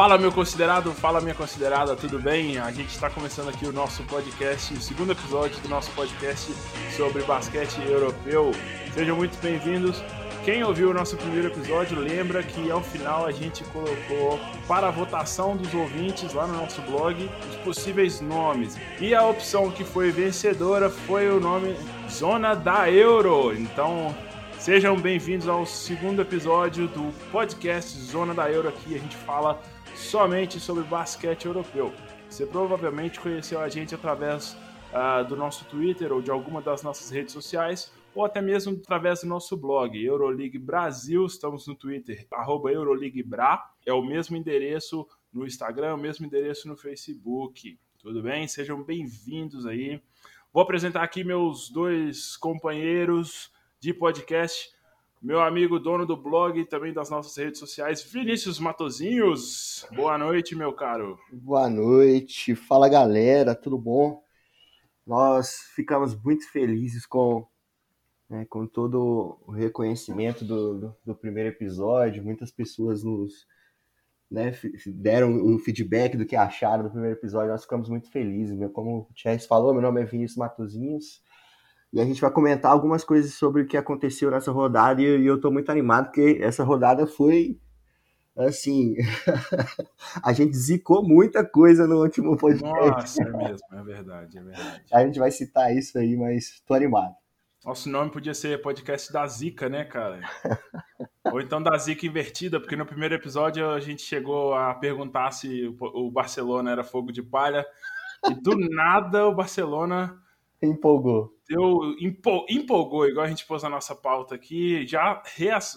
Fala meu considerado, fala minha considerada, tudo bem? A gente está começando aqui o nosso podcast, o segundo episódio do nosso podcast sobre basquete europeu. Sejam muito bem-vindos. Quem ouviu o nosso primeiro episódio lembra que ao final a gente colocou para a votação dos ouvintes lá no nosso blog os possíveis nomes. E a opção que foi vencedora foi o nome Zona da Euro. Então sejam bem-vindos ao segundo episódio do podcast Zona da Euro. Aqui a gente fala somente sobre basquete europeu. Você provavelmente conheceu a gente através uh, do nosso Twitter ou de alguma das nossas redes sociais, ou até mesmo através do nosso blog, Euroleague Brasil. Estamos no Twitter, EuroleagueBra. É o mesmo endereço no Instagram, o mesmo endereço no Facebook. Tudo bem? Sejam bem-vindos aí. Vou apresentar aqui meus dois companheiros de podcast meu amigo dono do blog e também das nossas redes sociais, Vinícius Matozinhos. Boa noite, meu caro. Boa noite. Fala, galera, tudo bom? Nós ficamos muito felizes com, né, com todo o reconhecimento do, do, do, primeiro episódio. Muitas pessoas nos né, deram o feedback do que acharam do primeiro episódio. Nós ficamos muito felizes. Como o Chess falou, meu nome é Vinícius Matozinhos. E a gente vai comentar algumas coisas sobre o que aconteceu nessa rodada. E, eu estou muito animado, porque essa rodada foi. Assim. a gente zicou muita coisa no último podcast. Nossa, é mesmo, é verdade, é verdade. A gente vai citar isso aí, mas estou animado. Nosso nome podia ser podcast da Zica, né, cara? Ou então da Zica invertida, porque no primeiro episódio a gente chegou a perguntar se o Barcelona era fogo de palha. E do nada o Barcelona Empolgou. Deu, empol, empolgou, igual a gente pôs na nossa pauta aqui. Já,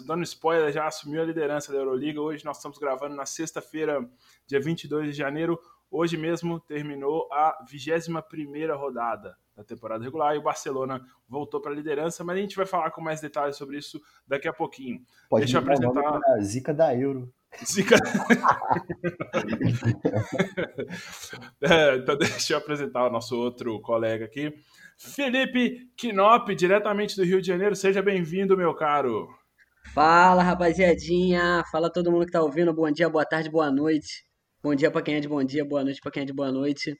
dando spoiler, já assumiu a liderança da Euroliga. Hoje nós estamos gravando na sexta-feira, dia 22 de janeiro. Hoje mesmo terminou a 21 rodada da temporada regular e o Barcelona voltou para a liderança, mas a gente vai falar com mais detalhes sobre isso daqui a pouquinho. Pode Deixa eu apresentar a zica da Euro. Zica... é, então deixa eu apresentar o nosso outro colega aqui. Felipe Knop, diretamente do Rio de Janeiro. Seja bem-vindo, meu caro. Fala, rapaziadinha. Fala todo mundo que tá ouvindo. Bom dia, boa tarde, boa noite. Bom dia para quem é de bom dia, boa noite para quem é de boa noite.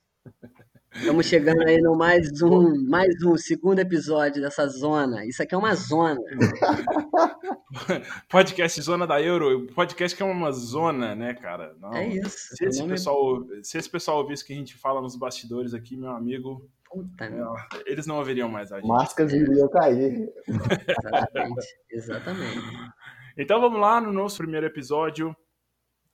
Estamos chegando aí no mais um, mais um segundo episódio dessa zona. Isso aqui é uma zona. podcast Zona da Euro, podcast que é uma zona, né, cara? Não, é isso. Se esse, pessoal, se esse pessoal ouvisse o que a gente fala nos bastidores aqui, meu amigo, Puta é, eles não ouviriam mais a gente. Máscaras iriam cair. Exatamente. Exatamente. Então vamos lá no nosso primeiro episódio.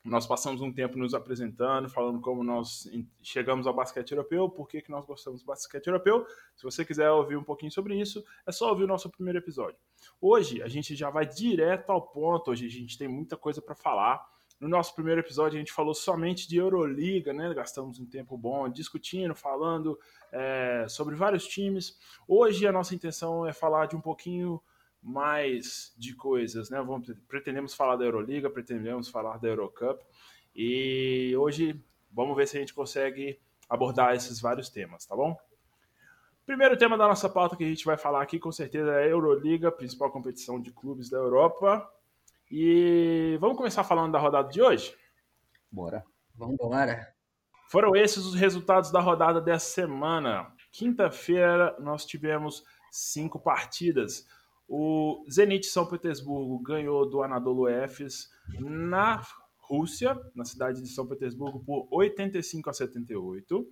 Nós passamos um tempo nos apresentando, falando como nós chegamos ao basquete europeu, por que, nós gostamos do basquete europeu. Se você quiser ouvir um pouquinho sobre isso, é só ouvir o nosso primeiro episódio. Hoje a gente já vai direto ao ponto, hoje a gente tem muita coisa para falar. No nosso primeiro episódio, a gente falou somente de Euroliga, né? Gastamos um tempo bom discutindo, falando é, sobre vários times. Hoje, a nossa intenção é falar de um pouquinho mais de coisas, né? Vamos, pretendemos falar da Euroliga, pretendemos falar da Eurocup. E hoje, vamos ver se a gente consegue abordar esses vários temas, tá bom? Primeiro tema da nossa pauta que a gente vai falar aqui, com certeza, é a Euroliga, principal competição de clubes da Europa. E vamos começar falando da rodada de hoje? Bora. Vamos embora. Foram esses os resultados da rodada dessa semana. Quinta-feira nós tivemos cinco partidas. O Zenit São Petersburgo ganhou do Anadolu Efes na Rússia, na cidade de São Petersburgo, por 85 a 78.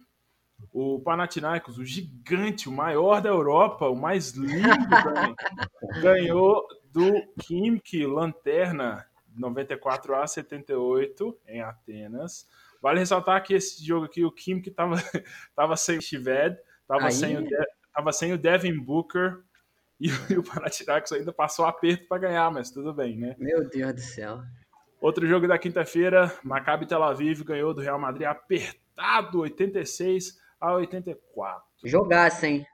O Panathinaikos, o gigante, o maior da Europa, o mais lindo, ganhou do Kimki Lanterna 94 a 78 em Atenas. Vale ressaltar que esse jogo aqui, o Kimki estava tava sem o Shived, estava sem, o tava sem o Devin Booker e, e o Panathinaikos ainda passou aperto para ganhar, mas tudo bem, né? Meu Deus do céu. Outro jogo da quinta-feira, Maccabi Tel Aviv ganhou do Real Madrid apertado, 86 a 84. Jogasse, hein?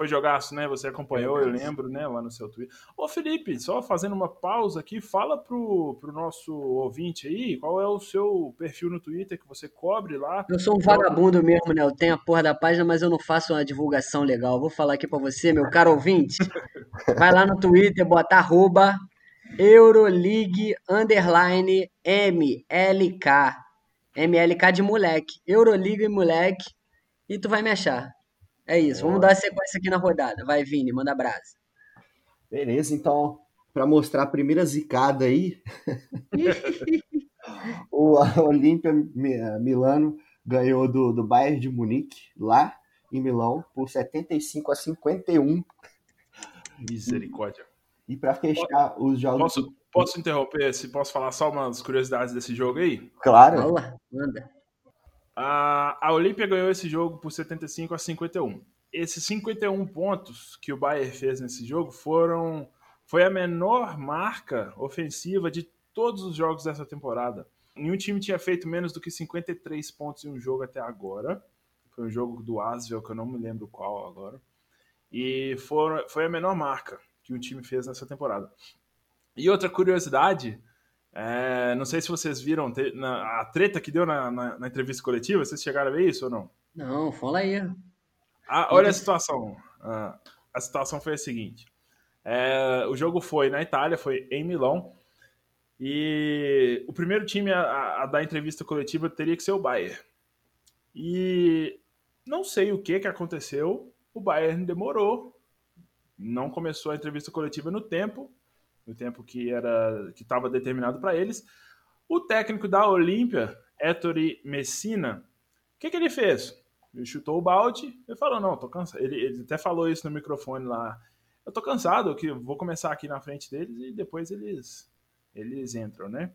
Foi jogaço, né? Você acompanhou, eu lembro, né? Lá no seu Twitter. Ô, Felipe, só fazendo uma pausa aqui, fala pro, pro nosso ouvinte aí qual é o seu perfil no Twitter que você cobre lá. Eu sou um vagabundo mesmo, né? Eu tenho a porra da página, mas eu não faço uma divulgação legal. Vou falar aqui para você, meu caro ouvinte. Vai lá no Twitter, bota arroba Euroleague underline MLK. MLK de moleque. Euroliga e moleque. E tu vai me achar. É isso. Vamos dar sequência aqui na rodada. Vai, Vini, manda brasa. Beleza, então, para mostrar a primeira zicada aí, o Olímpia Milano ganhou do, do Bayern de Munique, lá em Milão, por 75 a 51. Misericórdia. E para fechar os jogos. Posso, posso interromper? Se posso falar só umas curiosidades desse jogo aí? Claro. Fala, manda. A, a Olímpia ganhou esse jogo por 75 a 51. Esses 51 pontos que o Bayern fez nesse jogo foram foi a menor marca ofensiva de todos os jogos dessa temporada. Nenhum time tinha feito menos do que 53 pontos em um jogo até agora. Foi um jogo do Asvel, que eu não me lembro qual agora. E for, foi a menor marca que um time fez nessa temporada. E outra curiosidade, é, não sei se vocês viram na, a treta que deu na, na, na, entrevista coletiva, vocês chegaram a ver isso ou não? Não, fala aí. Ah, olha a situação. Ah, a situação foi a seguinte: é, o jogo foi na Itália, foi em Milão, e o primeiro time a, a, dar entrevista coletiva teria que ser o Bayern. E não sei o que, que aconteceu, o Bayern demorou não começou a entrevista coletiva no tempo, no tempo que era que estava determinado para eles. O técnico da Olímpia, Ettore Messina, o que, que ele fez? Ele chutou o balde e falou: Não, tô cansado. Ele, ele, até falou isso no microfone lá. Eu tô cansado, que vou começar aqui na frente deles e depois eles, eles entram, né?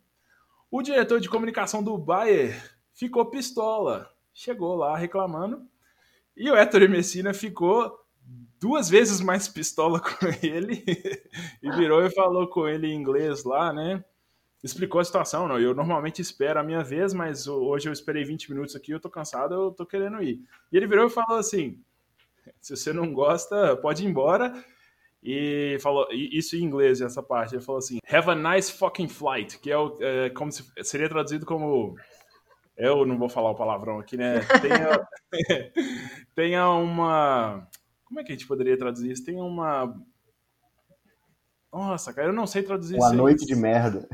O diretor de comunicação do Bayer ficou pistola. Chegou lá reclamando. E o Ettore Messina ficou duas vezes mais pistola com ele e virou e falou com ele em inglês lá, né? Explicou a situação, não. Eu normalmente espero a minha vez, mas hoje eu esperei 20 minutos aqui, eu tô cansado, eu tô querendo ir. E ele virou e falou assim: se você não gosta, pode ir embora. E falou isso em inglês, essa parte. Ele falou assim: Have a nice fucking flight, que é, o, é como se seria traduzido como eu não vou falar o palavrão aqui, né? Tenha, tenha uma como é que a gente poderia traduzir isso? Tem uma. Nossa, cara, eu não sei traduzir uma isso. Uma noite de merda.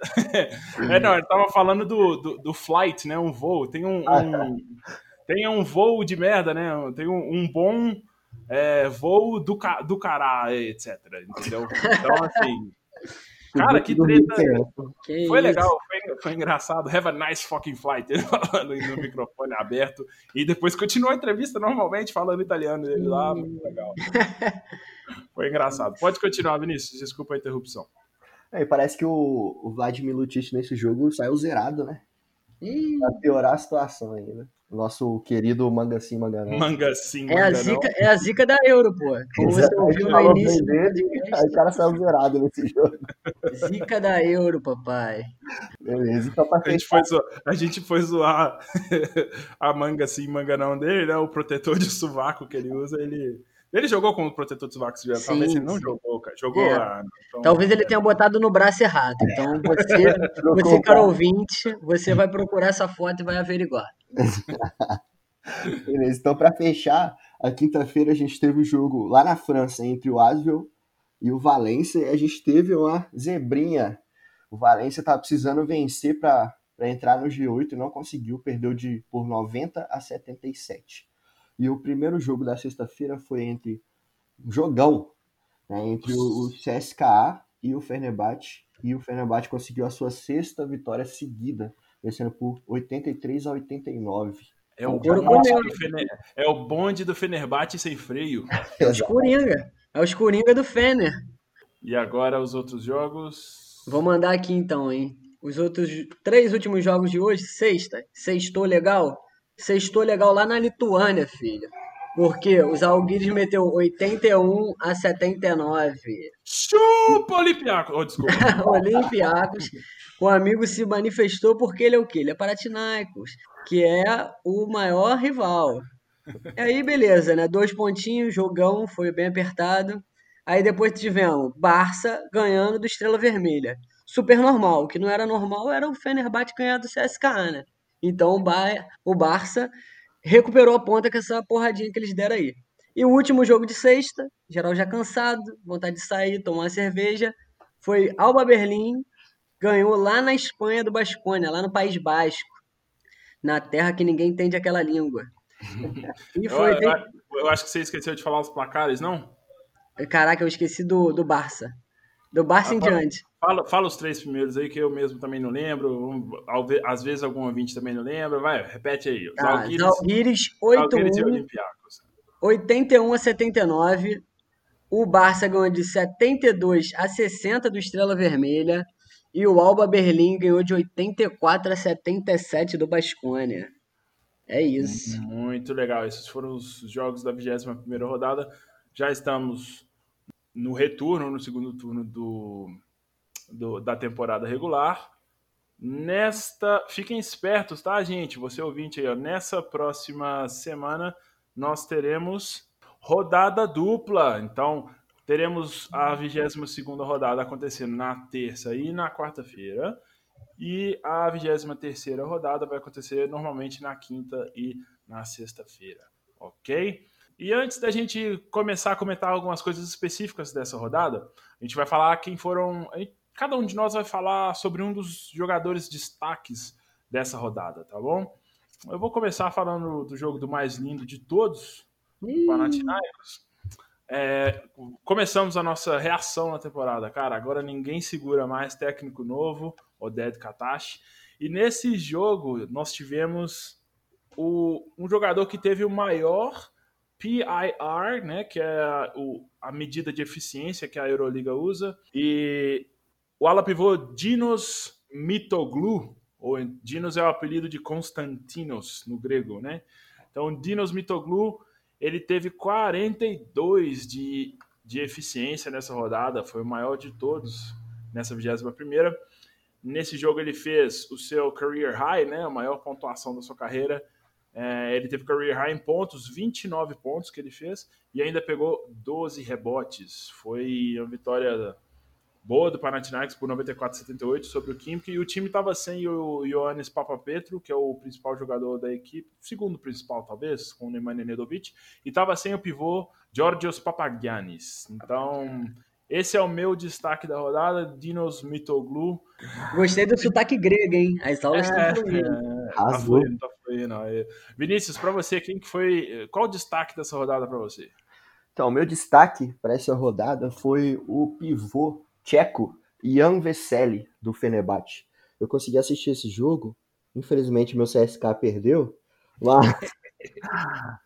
é, não, ele tava falando do, do, do, flight, né? Um voo. Tem um, um tem um voo de merda, né? Tem um, um bom é, voo do, do cará, etc. Entendeu? Então, assim. Cara, que treta. Que foi isso? legal, foi, foi, engraçado. Have a nice fucking flight. Ele falando no microfone aberto. E depois continuou a entrevista normalmente, falando italiano dele lá. Hum. legal. Foi engraçado. Pode continuar, Vinícius. Desculpa a interrupção. É, parece que o, o Vladimir Lutic nesse jogo saiu zerado, né? Pra piorar a situação aí, né? nosso querido Manga Sim, Manga Não. Manga Sim, Manga é a zica, É a zica da Euro, pô. Como você ouviu no início dele, Aí o cara saiu zerado nesse jogo. Zica da Euro, papai. Beleza, então pra a gente, foi zoar, a gente foi zoar a Manga Sim, Manga Não dele, né? O protetor de sovaco que ele usa, ele... Ele jogou com o protetor de sovaco, sim, talvez ele não jogou, cara. Jogou é. lá. Então... Talvez ele tenha botado no braço errado. Então você, você cara ouvinte, você vai procurar essa foto e vai averiguar. Beleza, então para fechar, a quinta-feira a gente teve o um jogo lá na França entre o Asvel e o Valência e a gente teve uma zebrinha. O Valência estava precisando vencer para entrar no G8 e não conseguiu, perdeu de por 90 a 77. E o primeiro jogo da sexta-feira foi entre um jogão né, entre o, CSKA e o Fenerbahçe e o Fenerbahçe conseguiu a sua sexta vitória seguida vencendo por 83 a 89. É o, bonde do, Fener... é o bonde do Fenerbahçe sem freio. É o Coringa. É o Coringa do Fener. E agora os outros jogos. Vou mandar aqui então, hein? Os outros três últimos jogos de hoje, sexta. Sextou legal? Sextou legal lá na Lituânia, filho. Porque os Alguires meteu 81 a 79. Chupa, Olympiacos! Oh, desculpa. Olympiacos. O amigo se manifestou porque ele é o quê? Ele é Paratinaicos, que é o maior rival. E aí, beleza, né? Dois pontinhos, jogão, foi bem apertado. Aí depois tivemos Barça ganhando do Estrela Vermelha. Super normal. O que não era normal era o Fenerbahçe ganhar do CSKA, né? Então o, o Barça recuperou a ponta com essa porradinha que eles deram aí. E o último jogo de sexta, geral já cansado, vontade de sair, tomar uma cerveja, foi Alba Berlim, ganhou lá na Espanha do Basconia, lá no País Basco. na terra que ninguém entende aquela língua. E foi, eu, eu, eu, acho que você esqueceu de falar os placares, não? Caraca, eu esqueci do, do Barça. Do Barça ah, em fala, diante. Fala, fala os três primeiros aí, que eu mesmo também não lembro. Às vezes algum ouvinte também não lembra. Vai, repete aí. Tá, Zalgiris, 8-1. 81 a 79. O Barça ganhou de 72 a 60 do Estrela Vermelha. E o Alba Berlim ganhou de 84 a 77 do Basconia. É isso. Muito legal. Esses foram os jogos da 21 rodada. Já estamos no retorno, no segundo turno do, do, da temporada regular. Nesta, fiquem espertos, tá, gente? Você ouvinte aí, ó, nessa próxima semana nós teremos rodada dupla. Então, teremos a 22 rodada acontecendo na terça e na quarta-feira. E a 23 rodada vai acontecer normalmente na quinta e na sexta-feira, ok? E antes da gente começar a comentar algumas coisas específicas dessa rodada, a gente vai falar quem foram. Cada um de nós vai falar sobre um dos jogadores destaques dessa rodada, tá bom? Eu vou começar falando do jogo do mais lindo de todos, o Panathinaikos. É, começamos a nossa reação na temporada, cara. Agora ninguém segura mais técnico novo, Oded Katashi. E nesse jogo nós tivemos o, um jogador que teve o maior PIR, né, que é o, a medida de eficiência que a Euroliga usa, e o ala pivô Dinos Mitoglu, ou Dinos é o apelido de Konstantinos no grego, né? Então, Dinos Mitoglu, ele teve 42 de, de eficiência nessa rodada, foi o maior de todos nessa 21 primeira. Nesse jogo ele fez o seu career high, né, a maior pontuação da sua carreira, é, ele teve career high em pontos, 29 pontos que ele fez, e ainda pegou 12 rebotes. Foi uma vitória boa do Panathinaikos por 94 78 sobre o Kimki, e o time estava sem o Ioannis Papapetro, que é o principal jogador da equipe, segundo principal talvez, com o Nemanja Nedovic, e estava sem o pivô Georgios Papagiannis. Então, esse é o meu destaque da rodada, Dinos Mitoglu. Gostei do sotaque grego, hein? As aulas é, estão fluindo. É, tá fluindo, tá fluindo. Vinícius, para você, quem que foi. Qual o destaque dessa rodada para você? Então, o meu destaque para essa rodada foi o pivô tcheco Jan Vesely, do Fenerbahçe. Eu consegui assistir esse jogo, infelizmente meu CSK perdeu, mas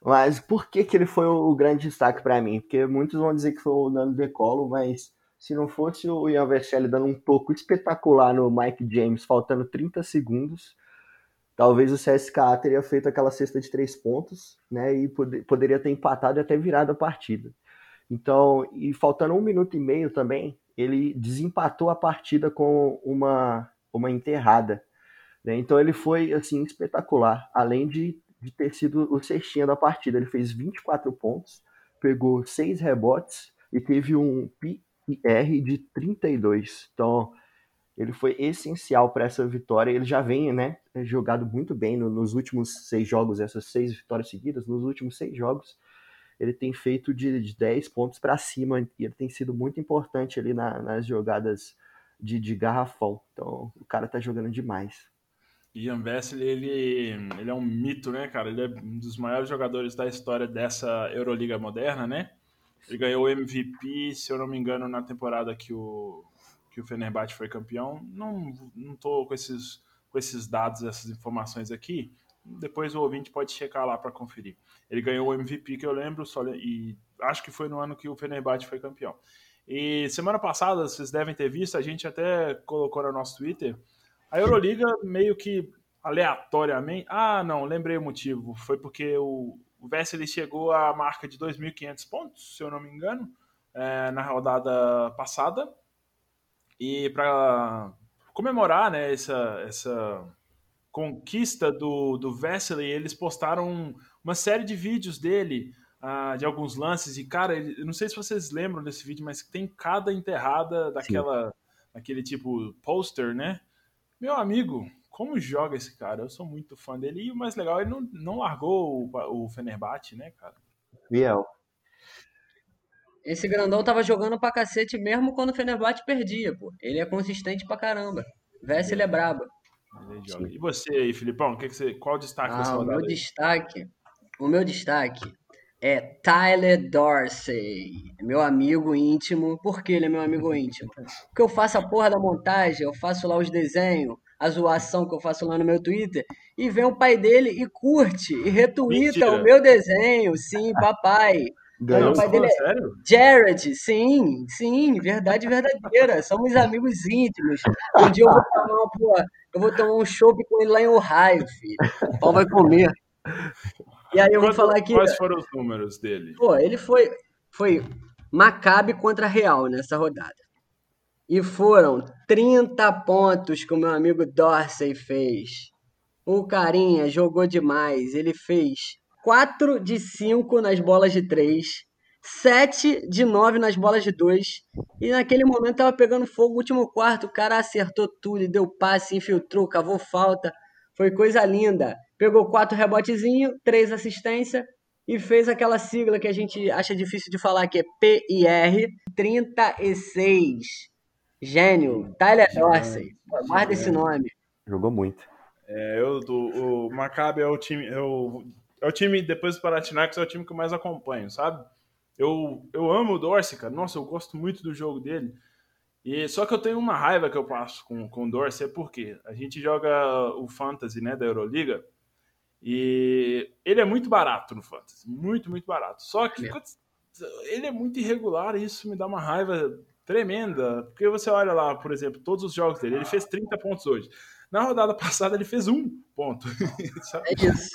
mas por que, que ele foi o grande destaque para mim? Porque muitos vão dizer que foi o Nando Decolo, mas se não fosse o Ian Vercelli dando um toco espetacular no Mike James, faltando 30 segundos, talvez o CSKA teria feito aquela cesta de três pontos, né? E pod poderia ter empatado e até virado a partida. Então, e faltando um minuto e meio também, ele desempatou a partida com uma, uma enterrada. Né? Então ele foi assim espetacular, além de de ter sido o cestinha da partida. Ele fez 24 pontos, pegou 6 rebotes e teve um PIR de 32. Então, ele foi essencial para essa vitória. Ele já vem, né, jogado muito bem nos últimos seis jogos, essas seis vitórias seguidas. Nos últimos seis jogos, ele tem feito de, de 10 pontos para cima e ele tem sido muito importante ali na, nas jogadas de, de garrafão. Então, o cara tá jogando demais. Ian Vesely, ele, ele é um mito, né, cara? Ele é um dos maiores jogadores da história dessa Euroliga moderna, né? Ele ganhou o MVP, se eu não me engano, na temporada que o, que o Fenerbahçe foi campeão. Não, não tô com esses, com esses dados, essas informações aqui. Depois o ouvinte pode checar lá para conferir. Ele ganhou o MVP, que eu lembro, só, e acho que foi no ano que o Fenerbahçe foi campeão. E semana passada, vocês devem ter visto, a gente até colocou no nosso Twitter a Euroliga meio que aleatoriamente. Ah, não, lembrei o motivo. Foi porque o, o Vesely chegou à marca de 2.500 pontos, se eu não me engano, é, na rodada passada. E para comemorar né, essa, essa conquista do, do Vesely, eles postaram uma série de vídeos dele, uh, de alguns lances. E, cara, ele, não sei se vocês lembram desse vídeo, mas tem cada enterrada daquela, daquele tipo poster, né? Meu amigo, como joga esse cara? Eu sou muito fã dele. E o mais legal, ele não, não largou o, o Fenerbahçe, né, cara? Fiel. Esse grandão tava jogando pra cacete mesmo quando o Fenerbahçe perdia, pô. Ele é consistente pra caramba. Vesse, ele é brabo. E você aí, Filipão, que que você, qual o destaque ah, rodada? O meu aí? destaque, o meu destaque é Tyler Dorsey, meu amigo íntimo. Por que ele é meu amigo íntimo? Porque eu faço a porra da montagem, eu faço lá os desenhos, a zoação que eu faço lá no meu Twitter, e vem o pai dele e curte, e retuita o meu desenho. Sim, papai. Ganhou, o pai dele é sério? Jared, sim, sim, verdade verdadeira. Somos amigos íntimos. Um dia eu vou tomar uma, pô, eu vou tomar um chopp com ele lá em Ohio, filho. O pau vai comer. E aí eu vou falar aqui. Quais foram os números dele? Pô, ele foi, foi Maccabi contra Real nessa rodada. E foram 30 pontos que o meu amigo Dorsey fez. O carinha jogou demais. Ele fez 4 de 5 nas bolas de 3, 7 de 9 nas bolas de 2. E naquele momento tava pegando fogo o último quarto. O cara acertou tudo, deu passe, infiltrou, cavou falta. Foi coisa linda. Pegou quatro rebotezinhos, três assistências e fez aquela sigla que a gente acha difícil de falar, que é PIR 36. Gênio, Tyler Dorsey. Guarda esse nome. Jogou muito. É, eu, do, o Maccabi é o time, é o, é o time, depois do Panathinaikos, é o time que eu mais acompanho, sabe? Eu, eu amo o Dorsey, cara. Nossa, eu gosto muito do jogo dele. E só que eu tenho uma raiva que eu passo com, com o Dorsey, é porque a gente joga o Fantasy, né, da Euroliga, e ele é muito barato no Fantasy, muito, muito barato. Só que é. ele é muito irregular e isso me dá uma raiva tremenda, porque você olha lá, por exemplo, todos os jogos dele, ele fez 30 pontos hoje. Na rodada passada ele fez um ponto. é isso.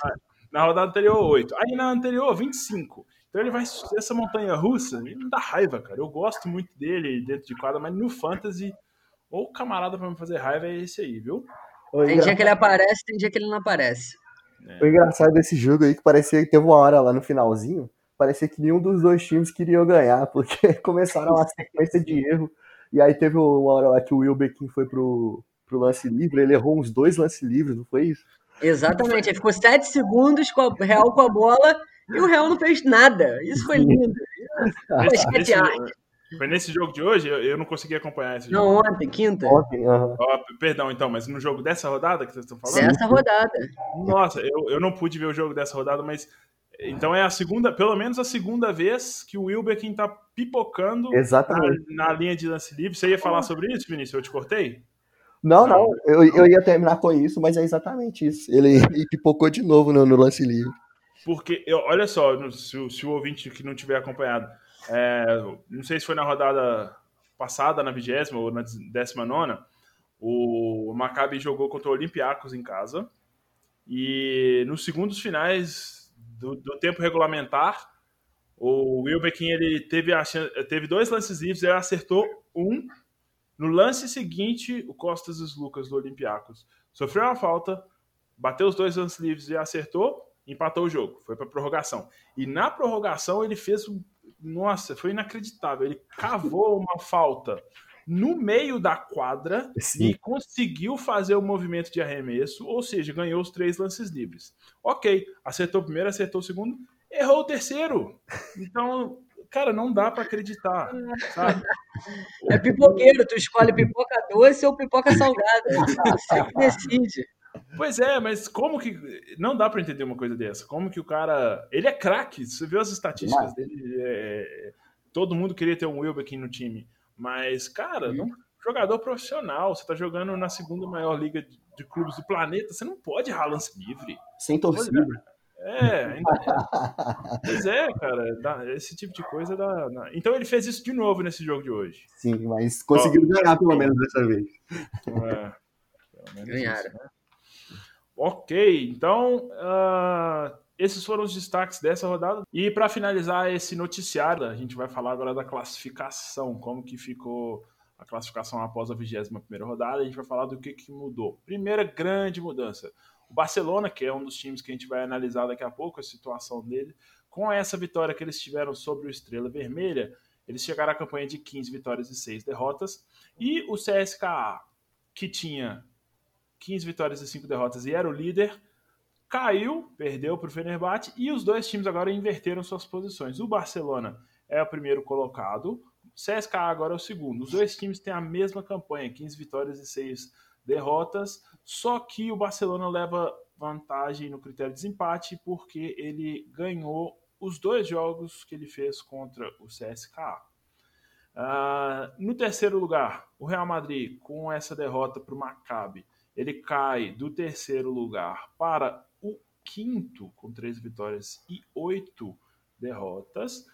Na rodada anterior, 8. Aí na anterior, 25. Então ele vai. Essa montanha russa, ele me dá raiva, cara. Eu gosto muito dele dentro de quadra, mas no Fantasy, ou o camarada pra me fazer raiva é esse aí, viu? Tem dia que ele aparece, tem dia que ele não aparece. É. O engraçado desse jogo aí que parecia que teve uma hora lá no finalzinho, parecia que nenhum dos dois times queriam ganhar, porque começaram uma sequência de erro. E aí teve uma hora lá que o Will Beckin foi pro, pro lance livre, ele errou uns dois lances livres, não foi isso? Exatamente, ele ficou sete segundos com a Real com a bola e o Real não fez nada. Isso foi lindo. Nesse, foi nesse jogo de hoje? Eu, não consegui acompanhar esse jogo. Não, ontem, quinta. Ontem, uhum. oh, perdão, então, mas no jogo dessa rodada que vocês estão falando? Dessa rodada. Nossa, eu, eu não pude ver o jogo dessa rodada, mas então é a segunda, pelo menos a segunda vez que o Wilbekin tá pipocando na, na, linha de lance livre. Você ia falar sobre isso, Vinícius? Eu te cortei? Não, não, eu, eu ia terminar com isso, mas é exatamente isso. Ele, ele pipocou de novo no, no lance livre. Porque, eu, olha só, se, se, o ouvinte que não tiver acompanhado, é, não sei se foi na rodada passada, na vigésima ou na décima nona, o Maccabi jogou contra o Olympiacos em casa e nos segundos finais do, do tempo regulamentar, o Wilbekin ele teve, a, teve dois lances livres, ele acertou um no lance seguinte, o Costas e Lucas do Olympiacos sofreu uma falta, bateu os dois lances livres e acertou, empatou o jogo. Foi para prorrogação. E na prorrogação ele fez um. Nossa, foi inacreditável. Ele cavou uma falta no meio da quadra Sim. e conseguiu fazer o movimento de arremesso, ou seja, ganhou os três lances livres. Ok, acertou o primeiro, acertou o segundo, errou o terceiro. Então, cara, não dá para acreditar, sabe? É pipoqueiro, tu escolhe pipoca doce ou pipoca salgada. Você que decide. Pois é, mas como que. Não dá para entender uma coisa dessa. Como que o cara. Ele é craque, você viu as estatísticas dele. É... Todo mundo queria ter um Wilbeck no time. Mas, cara, não... jogador profissional, você tá jogando na segunda maior liga de clubes do planeta, você não pode errar lance livre. Sem torcida. É, pois é, cara, dá, esse tipo de coisa dá, Então ele fez isso de novo nesse jogo de hoje. Sim, mas conseguiu ganhar pelo menos dessa vez. É, Ganharam. Isso, né? Ok, então uh, esses foram os destaques dessa rodada. E para finalizar esse noticiário, a gente vai falar agora da classificação, como que ficou a classificação após a 21 primeira rodada. A gente vai falar do que, que mudou. Primeira grande mudança o Barcelona, que é um dos times que a gente vai analisar daqui a pouco, a situação dele, com essa vitória que eles tiveram sobre o Estrela Vermelha, eles chegaram à campanha de 15 vitórias e 6 derrotas. E o CSKA, que tinha 15 vitórias e 5 derrotas e era o líder, caiu, perdeu para o Fenerbahçe e os dois times agora inverteram suas posições. O Barcelona é o primeiro colocado CSKA agora é o segundo. Os dois times têm a mesma campanha, 15 vitórias e 6 derrotas, só que o Barcelona leva vantagem no critério de desempate porque ele ganhou os dois jogos que ele fez contra o CSKA. Uh, ah, no terceiro lugar, o Real Madrid, com essa derrota para o Maccabi, ele cai do terceiro lugar para o quinto, com três vitórias e oito derrotas.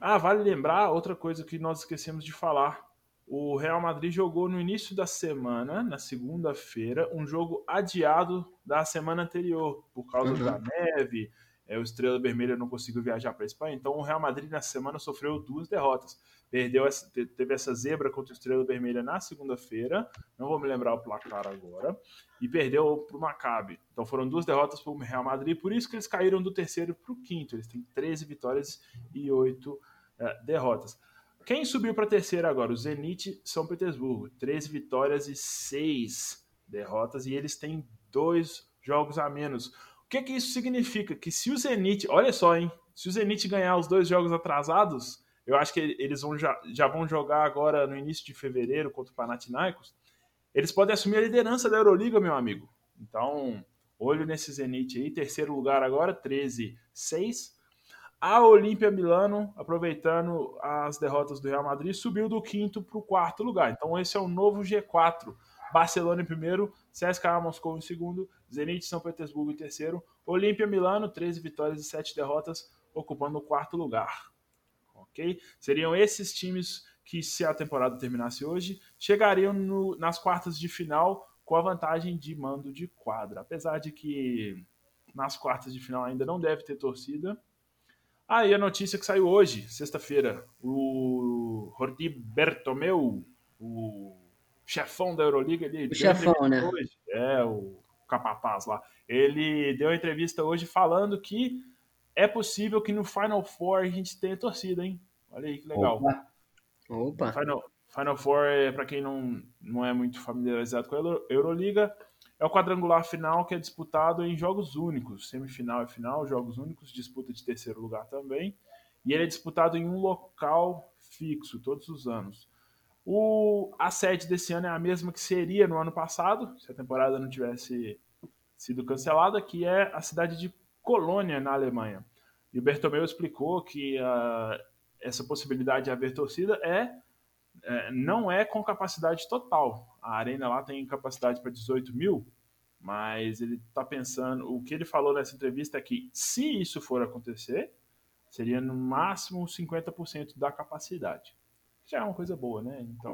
Ah, vale lembrar outra coisa que nós esquecemos de falar. O Real Madrid jogou no início da semana, na segunda-feira, um jogo adiado da semana anterior, por causa uhum. da neve. É, o Estrela Vermelha não conseguiu viajar para a Espanha, então o Real Madrid na semana sofreu duas derrotas. Perdeu essa, teve essa zebra contra o Estrela Vermelha na segunda-feira, não vou me lembrar o placar agora, e perdeu para o Maccabi. Então foram duas derrotas para o Real Madrid, por isso que eles caíram do terceiro para o quinto. Eles têm 13 vitórias e 8 é, derrotas. Quem subiu para terceiro agora? O Zenit São Petersburgo. 13 vitórias e 6 derrotas, e eles têm dois jogos a menos. O que, que isso significa? Que se o Zenit, olha só, hein? Se o Zenit ganhar os dois jogos atrasados, eu acho que eles vão já, já vão jogar agora no início de fevereiro contra o Panathinaikos. Eles podem assumir a liderança da Euroliga, meu amigo. Então, olho nesse Zenit aí. Terceiro lugar agora, 13, 6. A Olímpia Milano, aproveitando as derrotas do Real Madrid, subiu do quinto para o quarto lugar. Então esse é o novo G4. Barcelona em primeiro, CSKA Moscou em segundo, Zenit São Petersburgo em terceiro, Olímpia Milano, 13 vitórias e 7 derrotas, ocupando o quarto lugar. Ok? Seriam esses times que, se a temporada terminasse hoje, chegariam no, nas quartas de final com a vantagem de mando de quadra. Apesar de que nas quartas de final ainda não deve ter torcida, ah, e a notícia que saiu hoje, sexta-feira, o Jordi Bertomeu, o chefão da Euroliga, ele o chefão, né? Hoje, é, o capataz lá. Ele deu entrevista hoje falando que é possível que no Final Four a gente tenha torcida, hein? Olha aí que legal. Opa! Opa. Final, Final Four, é, para quem não, não é muito familiarizado com a Euroliga, é o quadrangular final que é disputado em jogos únicos, semifinal e final, jogos únicos, disputa de terceiro lugar também. E ele é disputado em um local fixo todos os anos. O, a sede desse ano é a mesma que seria no ano passado, se a temporada não tivesse sido cancelada, que é a cidade de Colônia, na Alemanha. E o Bertomeu explicou que uh, essa possibilidade de haver torcida é é, não é com capacidade total. A arena lá tem capacidade para 18 mil, mas ele está pensando. O que ele falou nessa entrevista é que, se isso for acontecer, seria no máximo 50% da capacidade. Já é uma coisa boa, né? Então.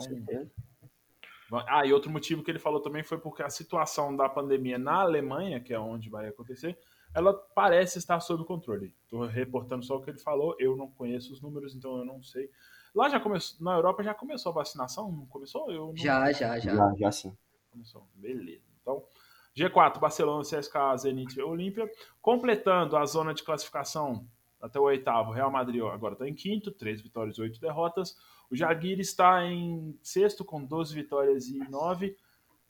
Ah, e outro motivo que ele falou também foi porque a situação da pandemia na Alemanha, que é onde vai acontecer, ela parece estar sob controle. Estou reportando só o que ele falou, eu não conheço os números, então eu não sei Lá já começou, na Europa já começou a vacinação? Não começou? Eu não... Já, já, já. Já, já sim. Começou. Beleza. Então, G4, Barcelona, CSKA, Zenit e Olímpia. Completando a zona de classificação até o oitavo, Real Madrid agora está em quinto, três vitórias e oito derrotas. O Jaguir está em sexto com 12 vitórias e nove.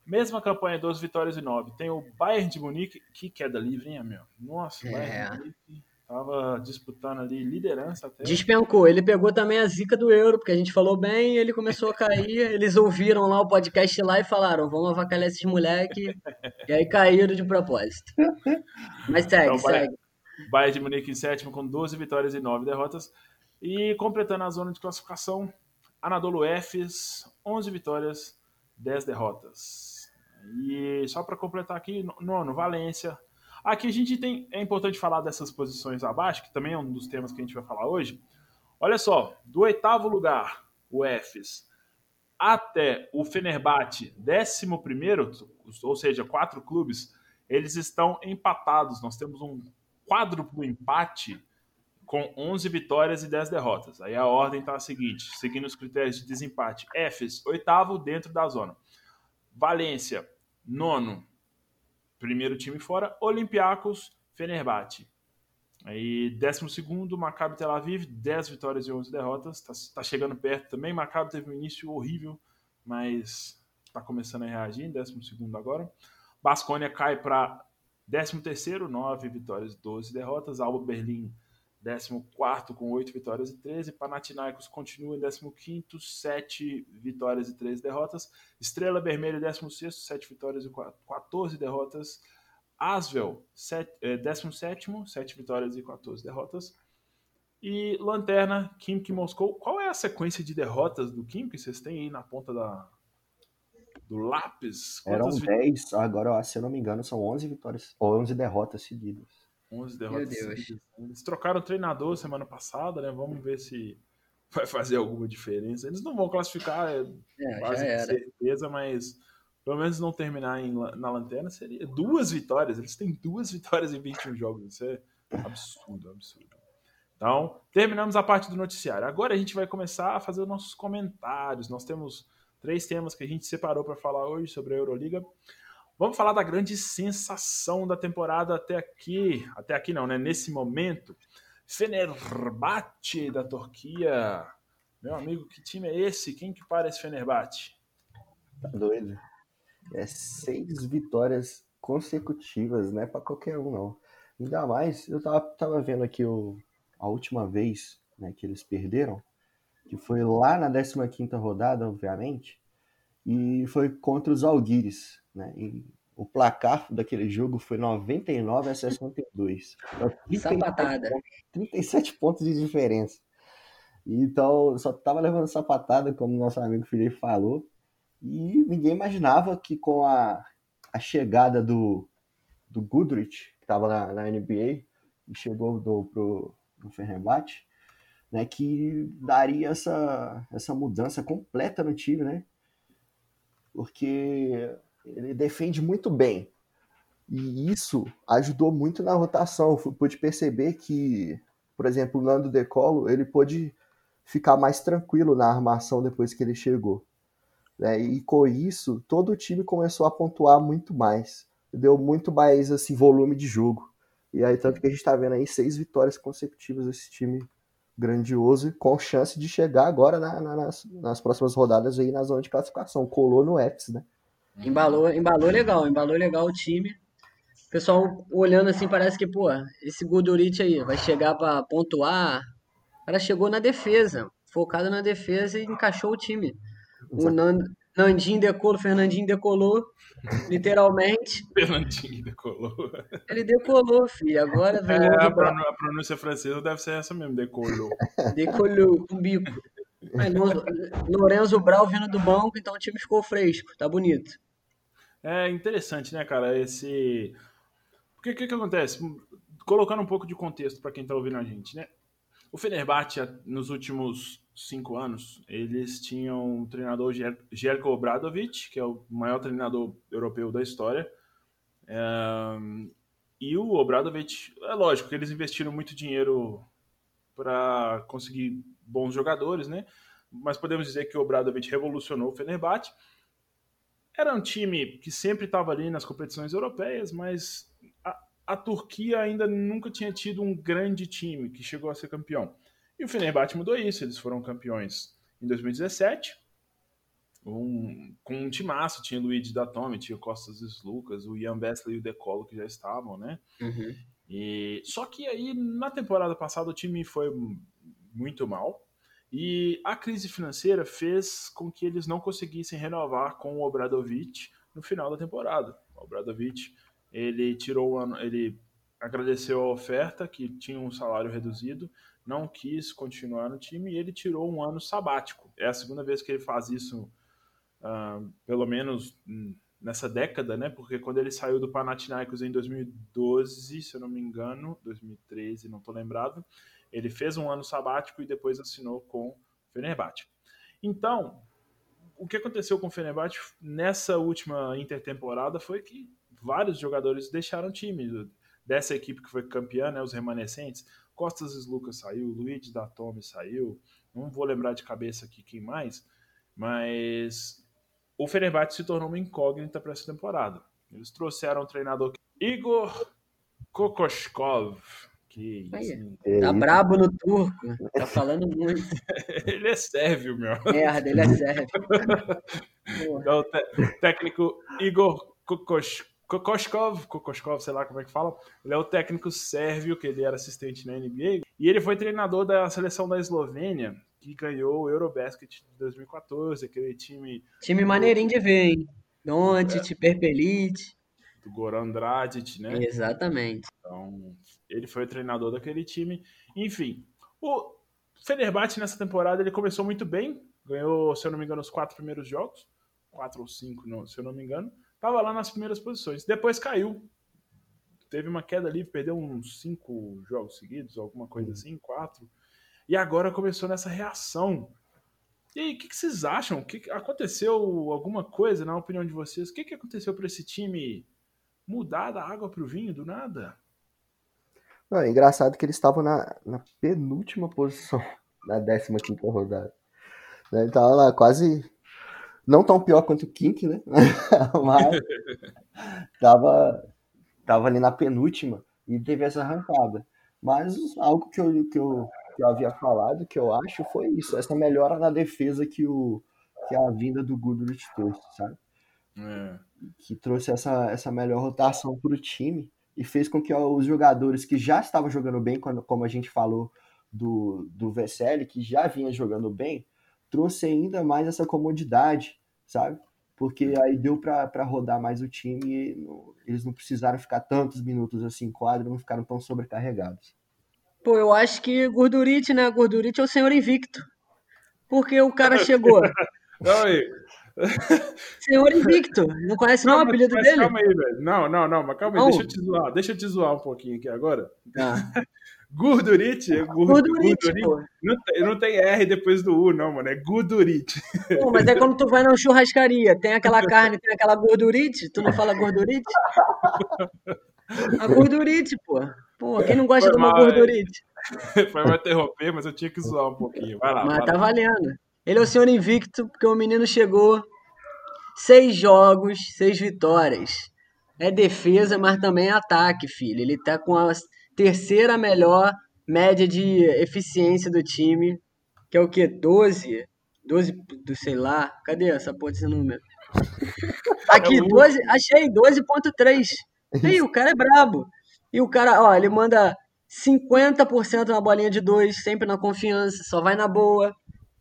Mesma campanha, 12 vitórias e nove. Tem o Bayern de Munique, que queda livre, hein, meu? Nossa, é. Bayern de Munique Tava disputando ali liderança até. Despencou. Ele pegou também a zica do euro, porque a gente falou bem, ele começou a cair. Eles ouviram lá o podcast lá e falaram: vamos avacalhar esses moleques. e aí caíram de propósito. Mas segue, então, segue. Bayern de Munique em sétimo com 12 vitórias e 9 derrotas. E completando a zona de classificação, Anadolu Efes, 11 vitórias, 10 derrotas. E só para completar aqui, nono, Valência, Aqui a gente tem. É importante falar dessas posições abaixo, que também é um dos temas que a gente vai falar hoje. Olha só, do oitavo lugar, o Efes, até o Fenerbahçe, décimo primeiro, ou seja, quatro clubes, eles estão empatados. Nós temos um quádruplo empate com 11 vitórias e 10 derrotas. Aí a ordem está a seguinte, seguindo os critérios de desempate. Efes, oitavo dentro da zona. Valência, nono, primeiro time fora, Olympiacos, Fenerbahçe. Aí, 12 Maccabi Tel Aviv, 10 vitórias e 11 derrotas. Tá, tá chegando perto também. Maccabi teve um início horrível, mas tá começando a reagir. 12 agora. Basconia cai para 13, 9 vitórias e 12 derrotas. Alba Berlim 14 com 8 vitórias e 13. Panathinaikos continua em 15, 7 vitórias e 13 derrotas. Estrela Vermelha, 16, 7 vitórias e 14 derrotas. Asvel, 17, 7 vitórias e 14 derrotas. E Lanterna, Kimki Moscou. Qual é a sequência de derrotas do Kimki? Vocês têm aí na ponta da, do lápis? Quantas Eram 10, agora, se eu não me engano, são 11 vitórias, ou 11 derrotas seguidas. 11 derrotas seguidas. Eles trocaram o treinador semana passada, né? Vamos ver se vai fazer alguma diferença. Eles não vão classificar, é, é quase com certeza, mas pelo menos não terminar em, na lanterna seria duas vitórias. Eles têm duas vitórias em 21 jogos. Isso é absurdo, absurdo. Então, terminamos a parte do noticiário. Agora a gente vai começar a fazer os nossos comentários. Nós temos três temas que a gente separou para falar hoje sobre a Euroliga. Vamos falar da grande sensação da temporada até aqui. Até aqui não, né? Nesse momento. Fenerbahçe da Turquia. Meu amigo, que time é esse? Quem que para esse Fenerbahçe? Tá doido. É seis vitórias consecutivas, não é para qualquer um, não. Ainda mais, eu tava, tava vendo aqui o, a última vez né, que eles perderam, que foi lá na 15ª rodada, obviamente, e foi contra os Alguires, né? E o placar daquele jogo foi 99 a 62. Então, sapatada. 37 pontos de diferença. Então, só tava levando sapatada, como nosso amigo Felipe falou, e ninguém imaginava que com a, a chegada do, do Goodrich, que estava na, na NBA, e chegou do, pro, no Fenerbahçe, né, que daria essa, essa mudança completa no time, né? Porque ele defende muito bem. E isso ajudou muito na rotação. Eu pude perceber que, por exemplo, o Nando Decolo, ele pôde ficar mais tranquilo na armação depois que ele chegou. Né? E com isso, todo o time começou a pontuar muito mais. Deu muito mais assim, volume de jogo. E aí, tanto que a gente está vendo aí seis vitórias consecutivas desse time grandioso, com chance de chegar agora na, na, nas, nas próximas rodadas aí na zona de classificação. Colou no EPS, né? Embalou, embalou legal, embalou legal o time. O pessoal olhando assim, parece que, pô, esse Guduric aí vai chegar para pontuar. O cara chegou na defesa, focado na defesa e encaixou o time. Exato. O Nando, Nandinho decolou, Fernandinho decolou, literalmente. Fernandinho decolou. Ele decolou, filho. Agora vem. É, a, pronúncia, a pronúncia francesa deve ser essa mesmo, decolou. Decolou, com bico. Mas, Lorenzo Brau vindo do banco, então o time ficou fresco, tá bonito. É interessante, né, cara? Esse. O que, que, que acontece? Colocando um pouco de contexto para quem tá ouvindo a gente, né? O Fenerbahçe, nos últimos cinco anos, eles tinham um treinador Jelko Obradovic, que é o maior treinador europeu da história. É... E o Obradovic, é lógico que eles investiram muito dinheiro para conseguir bons jogadores, né? Mas podemos dizer que o Obradovic revolucionou o Fenerbahçe. Era um time que sempre estava ali nas competições europeias, mas a Turquia ainda nunca tinha tido um grande time que chegou a ser campeão. E o Fenerbahçe mudou isso, eles foram campeões em 2017, um, com um timaço, tinha Luigi Datome, tinha Costas e Lucas, o Ian Bessler e o Decolo que já estavam, né? Uhum. E, só que aí, na temporada passada, o time foi muito mal, e a crise financeira fez com que eles não conseguissem renovar com o Obradovic no final da temporada. O Obradovic ele tirou ele agradeceu a oferta que tinha um salário reduzido, não quis continuar no time e ele tirou um ano sabático. É a segunda vez que ele faz isso, uh, pelo menos nessa década, né? Porque quando ele saiu do Panathinaikos em 2012, se eu não me engano, 2013, não estou lembrado, ele fez um ano sabático e depois assinou com o Fenerbahçe. Então, o que aconteceu com o Fenerbahçe nessa última intertemporada foi que vários jogadores deixaram o time dessa equipe que foi campeã, né, os remanescentes. Costas Lucas saiu, Luiz da Tome saiu, não vou lembrar de cabeça aqui quem mais, mas o Fenerbahçe se tornou uma incógnita para essa temporada. Eles trouxeram o treinador Igor Kokoshkov, que isso, tá brabo no turco, tá falando muito. ele é sérvio, meu. Merda, ele é sérvio. então, o técnico Igor Kokoshkov Kokoskov, Kokoskov, sei lá como é que fala, ele é o técnico sérvio, que ele era assistente na NBA, e ele foi treinador da seleção da Eslovênia, que ganhou o Eurobasket de 2014, aquele time... Time maneirinho de ver, hein? Doncic, é. Perpelit. Do Goran Dragic, né? Exatamente. Então, ele foi o treinador daquele time. Enfim, o Fenerbahçe nessa temporada ele começou muito bem, ganhou, se eu não me engano, os quatro primeiros jogos, quatro ou cinco, se eu não me engano, Tava lá nas primeiras posições. Depois caiu. Teve uma queda ali, perdeu uns cinco jogos seguidos, alguma coisa assim, quatro. E agora começou nessa reação. E aí, o que, que, vocês acham? Que aconteceu alguma coisa, na opinião de vocês? O que, que aconteceu para esse time mudar da água para o vinho do nada? Não, é engraçado que eles estavam na, na penúltima posição na 15 rodada. Ele tava lá quase não tão pior quanto o Kink, né? Mas tava, tava ali na penúltima e teve essa arrancada. Mas algo que eu, que, eu, que eu havia falado, que eu acho, foi isso. Essa melhora na defesa que, o, que a vinda do Goodrich trouxe, sabe? É. Que trouxe essa, essa melhor rotação para o time e fez com que os jogadores que já estavam jogando bem, quando, como a gente falou do, do Vesely, que já vinha jogando bem, trouxe ainda mais essa comodidade, sabe? Porque aí deu para rodar mais o time e eles não precisaram ficar tantos minutos assim em quadro, não ficaram tão sobrecarregados. Pô, eu acho que Gordurite, né? Gordurite é o senhor invicto. Porque o cara chegou. Não, aí. Senhor Invicto, não conhece não, não o apelido dele? Calma aí, velho. Não, não, não, mas calma aí, deixa eu te zoar, deixa eu te zoar um pouquinho aqui agora. Tá. Gurdurite? Gurdurite, não, tem, não tem R depois do U, não, mano. É Gurdurite. Pô, mas é quando tu vai na churrascaria, tem aquela carne, tem aquela gordurite, tu não fala gordurite? A gordurite, pô. Pô, quem não gosta Foi de uma mal, gordurite? Foi mal interromper, mas eu tinha que zoar um pouquinho. Vai lá. Mas vai tá lá. valendo. Ele é o senhor invicto, porque o menino chegou. Seis jogos, seis vitórias. É defesa, mas também é ataque, filho. Ele tá com as terceira melhor média de eficiência do time, que é o que? 12? 12 do sei lá. Cadê essa porra desse número? Aqui, 12, é achei, 12.3. Aí, o cara é brabo. E o cara, ó, ele manda 50% na bolinha de 2, sempre na confiança, só vai na boa.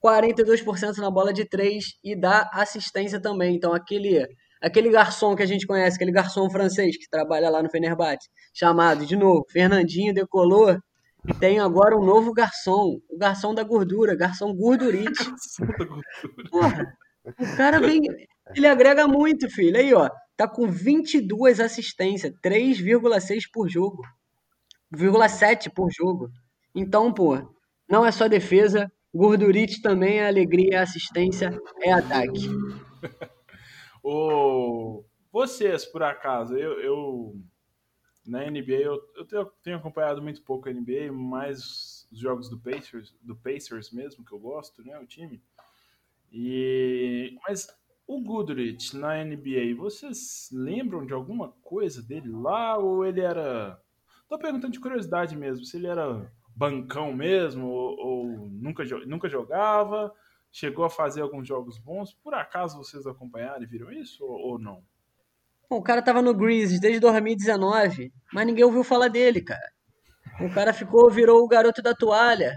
42% na bola de 3 e dá assistência também. Então, aquele aquele garçom que a gente conhece, aquele garçom francês que trabalha lá no Fenerbahçe, chamado, de novo, Fernandinho Decolor, e tem agora um novo garçom, o garçom da gordura, garçom gordurite. Porra, o cara vem, ele agrega muito, filho. Aí, ó, tá com 22 assistências, 3,6 por jogo. 0,7 por jogo. Então, pô, não é só defesa, gordurite também é alegria, é assistência, é ataque. O... Vocês, por acaso, eu, eu na NBA, eu, eu tenho, tenho, acompanhado muito pouco a NBA, mais os jogos do Pacers, do Pacers mesmo, que eu gosto, né, o time. E, mas o Goodrich na NBA, vocês lembram de alguma coisa dele lá ou ele era... Tô perguntando de curiosidade mesmo, se ele era bancão mesmo ou, ou nunca, nunca jogava chegou a fazer alguns jogos bons. Por acaso vocês acompanharam e viram isso ou, ou não? Bom, o cara tava no Grizzlies desde 2019, mas ninguém ouviu falar dele, cara. O cara ficou, virou o garoto da toalha.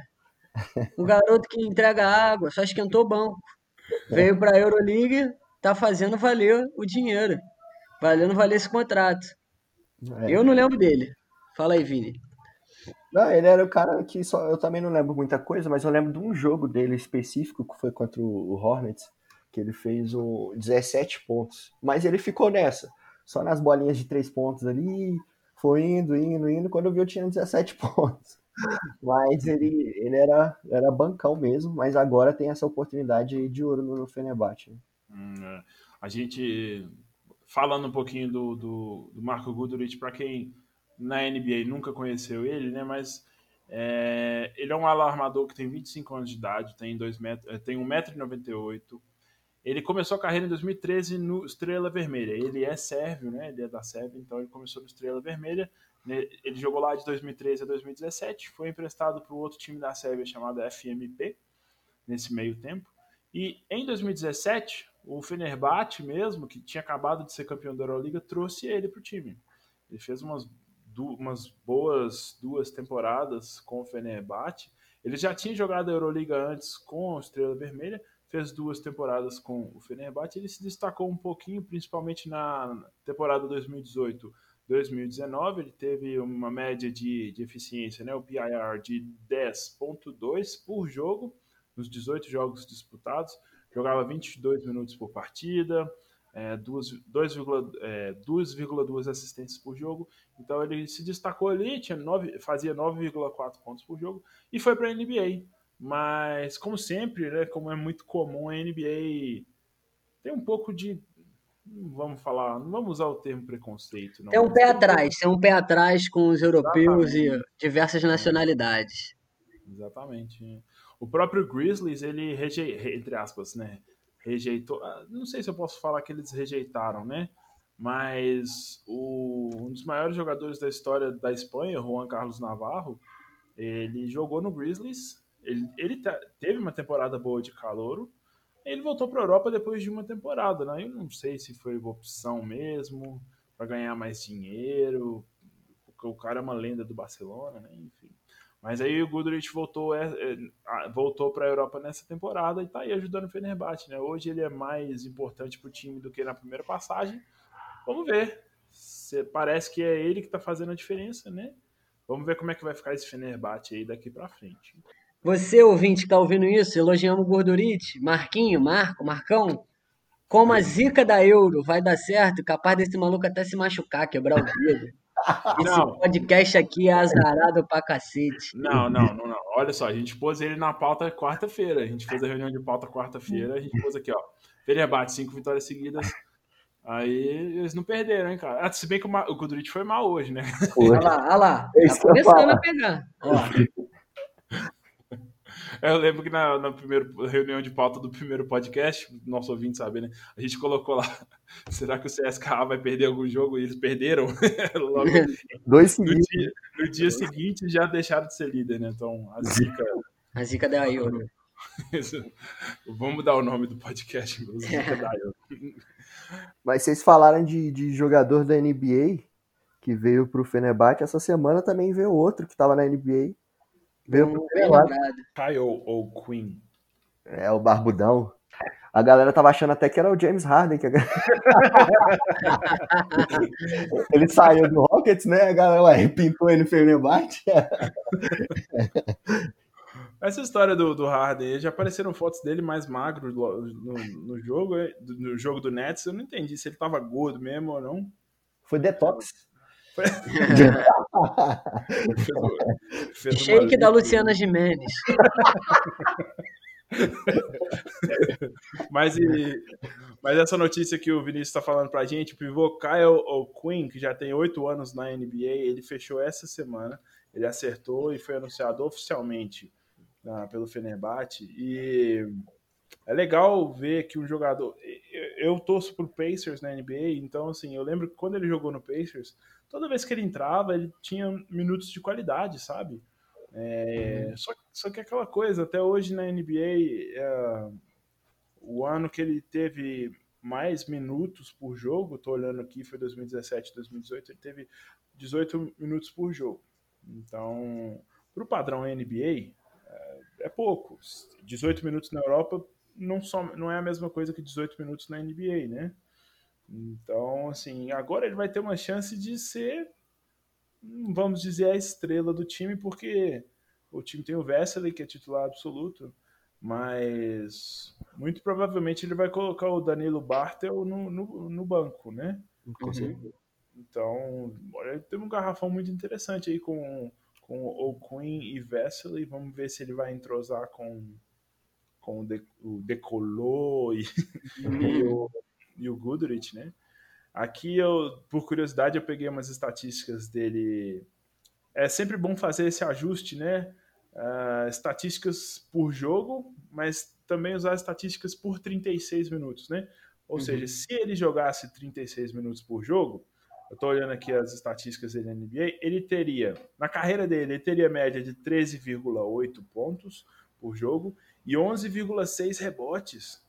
O garoto que entrega água, só esquentou o banco. Veio pra Euroleague, tá fazendo valer o dinheiro. Valendo valer esse contrato. É. Eu não lembro dele. Fala aí, Vini. Não, ele era o cara que só. Eu também não lembro muita coisa, mas eu lembro de um jogo dele específico que foi contra o Hornets, que ele fez o 17 pontos. Mas ele ficou nessa, só nas bolinhas de três pontos ali, foi indo, indo, indo. Quando eu vi, eu tinha 17 pontos. Mas ele, ele era, era bancão mesmo, mas agora tem essa oportunidade de ouro no Fenerbahçe. Hum, é. A gente, falando um pouquinho do, do, do Marco Guduric, para quem na NBA nunca conheceu ele, né? Mas é, ele é um alarmador que tem 25 anos de idade, tem, 2 metros, é, tem 1,98m. Ele começou a carreira em 2013 no Estrela Vermelha. Ele é sérvio, né? Ele é da Sérvia, então ele começou no Estrela Vermelha. Né? Ele jogou lá de 2013 a 2017, foi emprestado para o outro time da Sérvia chamado FMP, nesse meio tempo. E em 2017, o Fenerbahçe mesmo, que tinha acabado de ser campeão da Euroliga, trouxe ele para o time. Ele fez umas, umas boas duas temporadas com o Fenerbahçe. Ele já tinha jogado a Euroliga antes com a Estrela Vermelha, fez duas temporadas com o Fenerbahçe. Ele se destacou um pouquinho, principalmente na temporada 2018 2019, ele teve uma média de, de eficiência, né, o PIR, de 10,2 por jogo, nos 18 jogos disputados. Jogava 22 minutos por partida, é, 2,2 é, assistências por jogo. Então ele se destacou ali, tinha 9, fazia 9,4 pontos por jogo e foi para a NBA. Mas, como sempre, né, como é muito comum, a NBA tem um pouco de vamos falar, não vamos usar o termo preconceito. Não. Tem um pé atrás, tem um pé atrás com os europeus Exatamente. e diversas nacionalidades. Exatamente. O próprio Grizzlies, ele rejeitou, entre aspas, né? Rejeitou. Ah, não sei se eu posso falar que eles rejeitaram, né? Mas o, um dos maiores jogadores da história da Espanha, Juan Carlos Navarro, ele jogou no Grizzlies. Ele, ele teve uma temporada boa de calouro, ele voltou para a Europa depois de uma temporada, né? Eu não sei se foi opção mesmo, para ganhar mais dinheiro, porque o cara é uma lenda do Barcelona, né? Enfim. Mas aí o Goodrich voltou, é, é, voltou para a Europa nessa temporada e está aí ajudando o Fenerbahçe, né? Hoje ele é mais importante para o time do que na primeira passagem. Vamos ver. Parece que é ele que está fazendo a diferença, né? Vamos ver como é que vai ficar esse Fenerbahçe aí daqui para frente. Você, ouvinte, que está ouvindo isso, elogiamos o Gordurite, Marquinho, Marco, Marcão, como a zica da Euro vai dar certo, capaz desse maluco até se machucar, quebrar o dedo. Esse não. podcast aqui é azarado pra cacete. Não, não, não, não. Olha só, a gente pôs ele na pauta quarta-feira. A gente fez a reunião de pauta quarta-feira. A gente pôs aqui, ó. Fenerbahçe, cinco vitórias seguidas. Aí eles não perderam, hein, cara. Ah, se bem que o, o Kudrit foi mal hoje, né? Olha lá, olha lá. Tá começando a pegar. Ó. Eu lembro que na, na primeira reunião de pauta do primeiro podcast, nosso ouvinte sabe, né? A gente colocou lá: será que o CSKA vai perder algum jogo? E eles perderam. Logo, Dois no dia, no dia seguinte já deixaram de ser líder, né? Então a zica. A zica da Euro. Vamos mudar o nome do podcast, zica da Euro. Mas vocês falaram de, de jogador da NBA que veio para o Fenerbahçe. Essa semana também veio outro que estava na NBA Veio pro Kyle ou Queen. É, o Barbudão. A galera tava achando até que era o James Harden. Que... ele saiu do Rockets, né? A galera ué, pintou ele no Fenerbahçe. Essa história do, do Harden, já apareceram fotos dele mais magro no, no, jogo, é, no jogo do Nets. Eu não entendi se ele tava gordo mesmo ou não. Foi detox. Shake da Luciana Jimenez. mas, e, mas essa notícia que o Vinícius está falando para a gente, o pivô Kyle O'Quinn, que já tem oito anos na NBA, ele fechou essa semana, ele acertou e foi anunciado oficialmente pelo Fenerbahçe. E é legal ver que um jogador. Eu, eu torço pro Pacers na NBA, então assim, eu lembro que quando ele jogou no Pacers, toda vez que ele entrava, ele tinha minutos de qualidade, sabe? É, uhum. só, só que aquela coisa, até hoje na NBA, é, o ano que ele teve mais minutos por jogo, tô olhando aqui, foi 2017, 2018, ele teve 18 minutos por jogo. Então, para o padrão NBA, é, é pouco. 18 minutos na Europa não, só, não é a mesma coisa que 18 minutos na NBA, né? Então, assim, agora ele vai ter uma chance de ser, vamos dizer, a estrela do time, porque o time tem o Vesely, que é titular absoluto, mas muito provavelmente ele vai colocar o Danilo Bartel no, no, no banco, né? Uhum. Então, olha, tem um garrafão muito interessante aí com, com o Queen e Vesely. Vamos ver se ele vai entrosar com, com o, de, o Decolô e, uhum. e o e o Goodrich, né? Aqui eu, por curiosidade, eu peguei umas estatísticas dele. É sempre bom fazer esse ajuste, né? Uh, estatísticas por jogo, mas também usar estatísticas por 36 minutos, né? Ou uhum. seja, se ele jogasse 36 minutos por jogo, eu tô olhando aqui as estatísticas dele na NBA, ele teria, na carreira dele, ele teria média de 13,8 pontos por jogo e 11,6 rebotes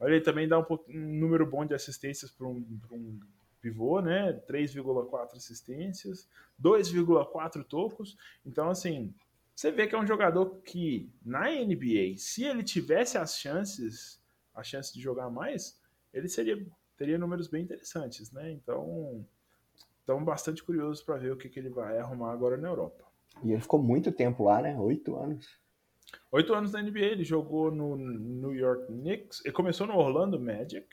Olha, ele também dá um, um número bom de assistências para um, um pivô, né? 3,4 assistências, 2,4 tocos. Então, assim, você vê que é um jogador que na NBA, se ele tivesse as chances, a chance de jogar mais, ele seria teria números bem interessantes, né? Então, estamos bastante curiosos para ver o que, que ele vai arrumar agora na Europa. E ele ficou muito tempo lá, né? Oito anos. Oito anos na NBA, ele jogou no New York Knicks, ele começou no Orlando Magic,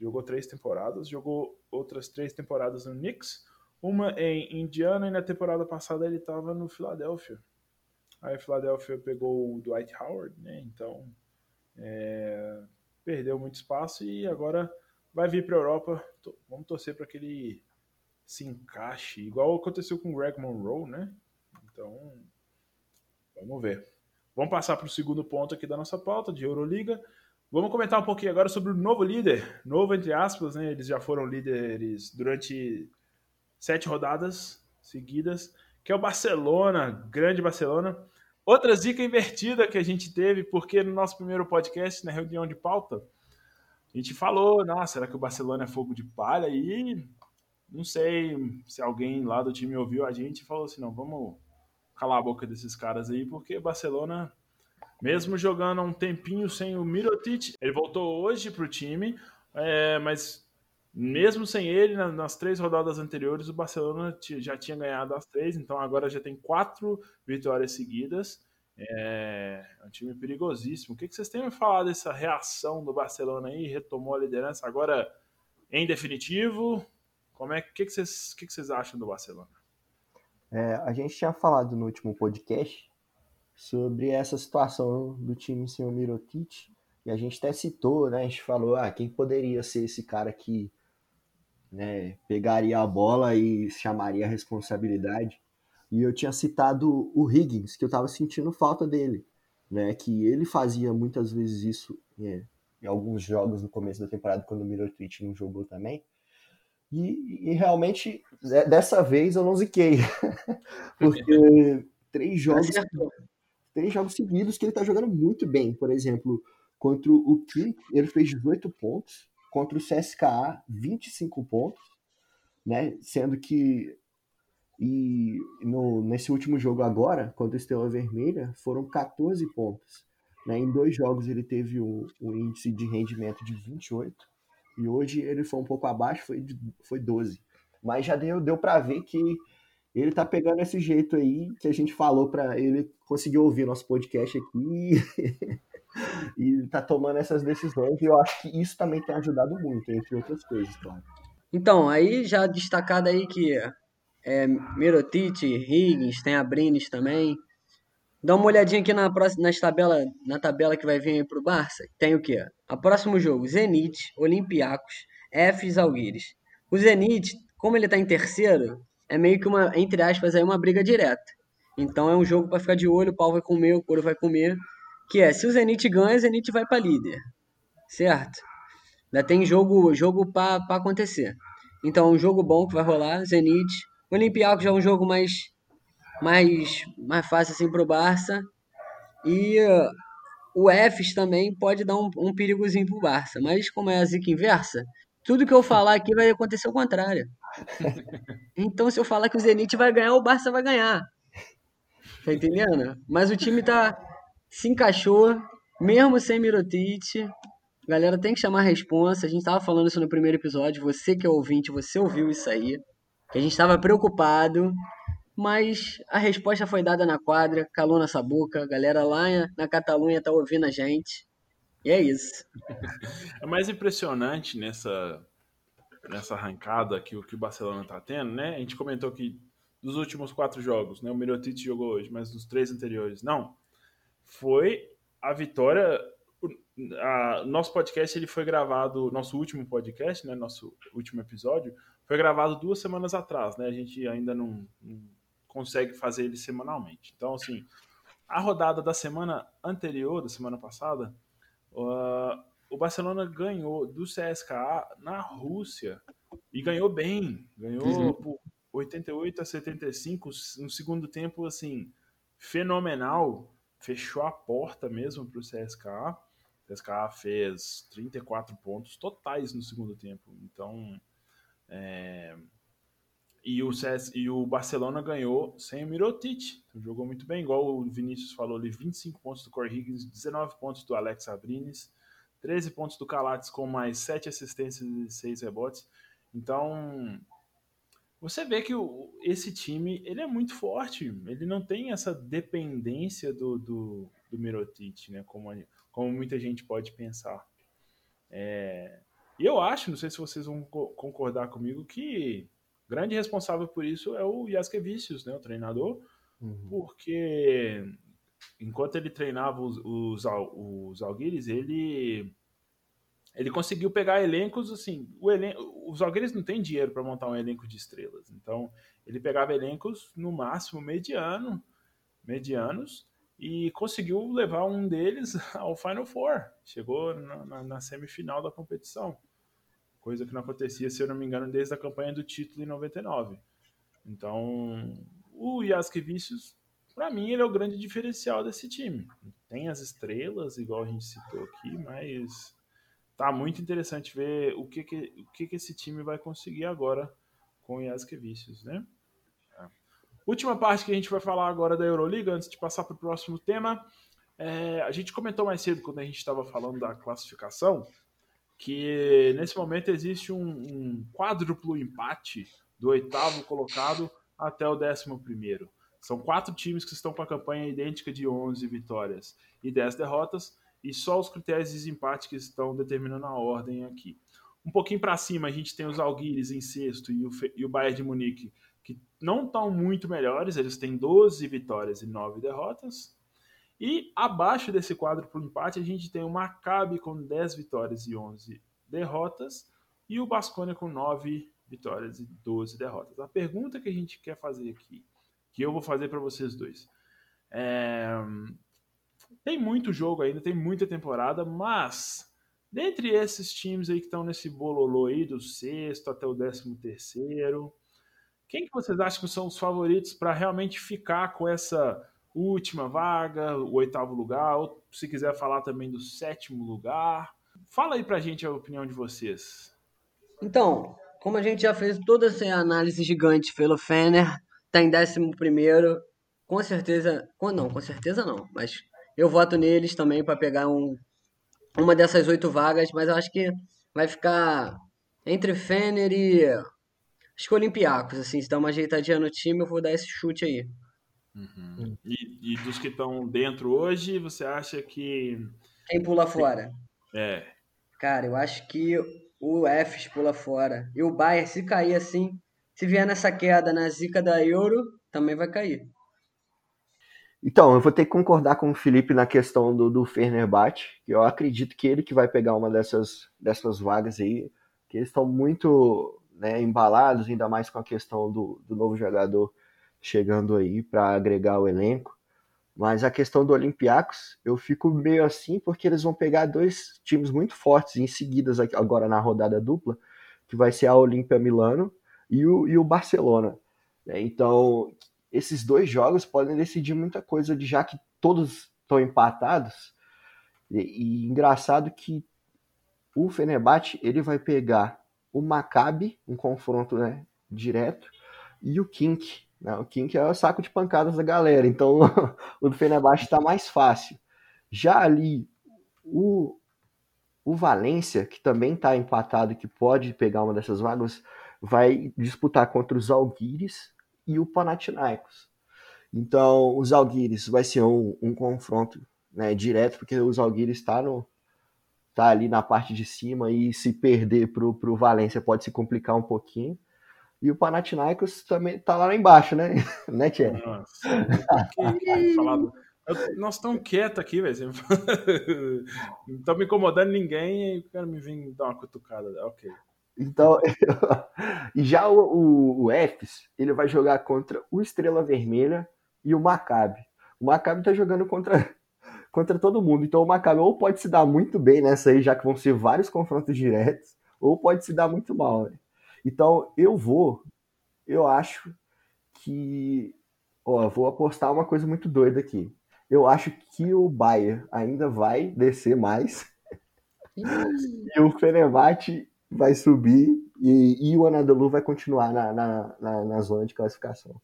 jogou três temporadas, jogou outras três temporadas no Knicks, uma em Indiana e na temporada passada ele estava no Philadelphia. Aí Philadelphia pegou o Dwight Howard, né? Então é, perdeu muito espaço e agora vai vir para a Europa. Vamos torcer para que ele se encaixe, igual aconteceu com o Greg Monroe, né? Então, vamos ver. Vamos passar para o segundo ponto aqui da nossa pauta de Euroliga. Vamos comentar um pouquinho agora sobre o novo líder, novo entre aspas, né? Eles já foram líderes durante sete rodadas seguidas, que é o Barcelona, grande Barcelona. Outra zica invertida que a gente teve, porque no nosso primeiro podcast, na reunião de pauta, a gente falou, nossa, será que o Barcelona é fogo de palha? E não sei se alguém lá do time ouviu a gente e falou assim, não, vamos calar a boca desses caras aí, porque Barcelona, mesmo jogando um tempinho sem o Mirotic, ele voltou hoje para o time, é, mas mesmo sem ele, nas três rodadas anteriores, o Barcelona já tinha ganhado as três, então agora já tem quatro vitórias seguidas. É, é um time perigosíssimo. O que, vocês têm a falar dessa reação do Barcelona aí? Retomou a liderança agora em definitivo? Como é que, que, vocês, que, que vocês acham do Barcelona? É, a gente tinha falado no último podcast sobre essa situação do time sem o Mirotic e a gente até citou, né? A gente falou, ah, quem poderia ser esse cara que né, pegaria a bola e chamaria a responsabilidade? E eu tinha citado o Higgins, que eu estava sentindo falta dele, né? Que ele fazia muitas vezes isso é, em alguns jogos no começo da temporada, quando o Mirotic não jogou também. E, e, realmente, dessa vez eu não ziquei. Porque três jogos, três jogos seguidos que ele está jogando muito bem. Por exemplo, contra o Kim, ele fez 18 pontos. Contra o CSKA, 25 pontos. Né? Sendo que e no, nesse último jogo agora, contra o Estrela Vermelha, foram 14 pontos. Né? Em dois jogos ele teve um, um, índice de rendimento de 28 e hoje ele foi um pouco abaixo, foi, foi 12. Mas já deu, deu para ver que ele tá pegando esse jeito aí que a gente falou para ele conseguir ouvir nosso podcast aqui e tá tomando essas decisões e eu acho que isso também tem ajudado muito, entre outras coisas, claro. Então, aí já destacado aí que é, Mirotic, Higgins, tem a Brines também. Dá uma olhadinha aqui na, próxima, nas tabela, na tabela que vai vir aí pro Barça. Tem o quê? A próximo jogo, Zenit, Olympiacos, F Zalgiris. O Zenit, como ele tá em terceiro, é meio que uma, entre aspas, aí uma briga direta. Então é um jogo para ficar de olho, o pau vai comer, o couro vai comer. Que é, se o Zenit ganha, o Zenit vai para líder. Certo? Ainda tem jogo, jogo para acontecer. Então é um jogo bom que vai rolar, Zenit, o Olympiacos já é um jogo mais, mais, mais fácil assim para o Barça. E uh, o Fs também pode dar um, um perigozinho para o Barça. Mas como é a zica inversa, tudo que eu falar aqui vai acontecer o contrário. Então, se eu falar que o Zenit vai ganhar, o Barça vai ganhar. Tá entendendo? Mas o time tá se encaixou, mesmo sem Mirotic. Galera, tem que chamar a responsa. A gente tava falando isso no primeiro episódio. Você que é ouvinte, você ouviu isso aí que a gente estava preocupado, mas a resposta foi dada na quadra, calou nossa boca, a galera lá na Catalunha tá ouvindo a gente. E é isso. É mais impressionante nessa nessa arrancada que o que o Barcelona está tendo, né? A gente comentou que dos últimos quatro jogos, né? O Mirotic jogou hoje, mas nos três anteriores, não. Foi a vitória. A, nosso podcast ele foi gravado, nosso último podcast, né? Nosso último episódio foi gravado duas semanas atrás, né? A gente ainda não, não consegue fazer ele semanalmente. Então, assim, a rodada da semana anterior, da semana passada, uh, o Barcelona ganhou do CSKA na Rússia e ganhou bem, ganhou uhum. por 88 a 75, no segundo tempo, assim, fenomenal, fechou a porta mesmo para o CSKA CSKA fez 34 pontos totais no segundo tempo. Então, é... e, o CS... e o Barcelona ganhou sem o Mirotic. Então, jogou muito bem, igual o Vinícius falou ali, 25 pontos do Corey Higgins, 19 pontos do Alex Abrines, 13 pontos do Calates com mais 7 assistências e 6 rebotes. Então, você vê que o, esse time ele é muito forte. Ele não tem essa dependência do, do, do Mirotic, né? Como, como muita gente pode pensar. É, e eu acho, não sei se vocês vão concordar comigo, que grande responsável por isso é o Jaskevicius, né, o treinador, uhum. porque enquanto ele treinava os, os, os Alguires, ele ele conseguiu pegar elencos assim. O elen os Alguires não têm dinheiro para montar um elenco de estrelas, então ele pegava elencos no máximo mediano, medianos e conseguiu levar um deles ao Final Four. Chegou na, na, na, semifinal da competição, coisa que não acontecia, se eu não me engano, desde a campanha do título em 99. Então, o Jaskevicius, para mim, ele é o grande diferencial desse time. Tem as estrelas, igual a gente citou aqui, mas tá muito interessante ver o que, que, o que, que esse time vai conseguir agora com o Jaskevicius, né? Última parte que a gente vai falar agora da Euroliga, antes de passar para o próximo tema. É, a gente comentou mais cedo, quando a gente estava falando da classificação, que nesse momento existe um, um quádruplo empate do oitavo colocado até o décimo primeiro. São quatro times que estão com a campanha idêntica de 11 vitórias e 10 derrotas, e só os critérios de desempate que estão determinando a ordem aqui. Um pouquinho para cima, a gente tem os Alguires em sexto e o, e o Bayern de Munique que não estão muito melhores, eles têm 12 vitórias e 9 derrotas. E abaixo desse quadro por empate, a gente tem o Maccabi com 10 vitórias e 11 derrotas e o Basconia com 9 vitórias e 12 derrotas. A pergunta que a gente quer fazer aqui, que eu vou fazer para vocês dois, é... tem muito jogo ainda, tem muita temporada, mas dentre esses times aí que estão nesse bololô aí do sexto até o décimo terceiro, quem que vocês acham que são os favoritos para realmente ficar com essa última vaga, o oitavo lugar, ou se quiser falar também do sétimo lugar? Fala aí para a gente a opinião de vocês. Então, como a gente já fez toda essa análise gigante pelo Fener, tá em décimo primeiro, com certeza, não, com certeza não, mas eu voto neles também para pegar um, uma dessas oito vagas, mas eu acho que vai ficar entre Fener e Acho que Olympiacos, assim, se dá uma ajeitadinha no time, eu vou dar esse chute aí. Uhum. E, e, dos que estão dentro hoje, você acha que. Quem pula fora? É. Cara, eu acho que o Fs pula fora. E o Bayern, se cair assim, se vier nessa queda na zica da Euro, também vai cair. Então, eu vou ter que concordar com o Felipe na questão do, do Fenerbahçe, que eu acredito que ele que vai pegar uma dessas, dessas vagas aí, que eles estão muito né, embalados, ainda mais com a questão do, do novo jogador chegando aí para agregar o elenco. Mas a questão do Olympiacos, eu fico meio assim, porque eles vão pegar dois times muito fortes em seguidas agora na rodada dupla, que vai ser a Olímpia Milano e o, e o Barcelona. Né? Então, esses dois jogos podem decidir muita coisa, já que todos estão empatados. E, e engraçado que o Fenerbahçe ele vai pegar o Maccabi, um confronto né, direto, e o Kink. Né? O Kink é o saco de pancadas da galera, então o do Fenerbahçe está mais fácil. Já ali, o, o Valência, que também está empatado, que pode pegar uma dessas vagas, vai disputar contra os Alguires e o Panathinaikos. Então, os Alguires vai ser um, um confronto né, direto, porque os Alguires está tá ali na parte de cima e se perder pro, pro Valência pode se complicar um pouquinho. E o Panathinaikos também tá lá embaixo, né? né, Thierry? Nossa. Nós estamos quietos aqui, velho. Não estamos incomodando ninguém e o cara me vem dar uma cutucada. Ok. Então, e já o, o, o Fs, ele vai jogar contra o Estrela Vermelha e o Maccabi. O Maccabi tá jogando contra contra todo mundo. Então o Maccabi ou pode se dar muito bem nessa aí, já que vão ser vários confrontos diretos, ou pode se dar muito mal. Né? Então eu vou, eu acho que, ó, vou apostar uma coisa muito doida aqui. Eu acho que o Bayern ainda vai descer mais e o Fenerbahçe vai subir e, e o Anadolu vai continuar na, na, na, na zona de classificação.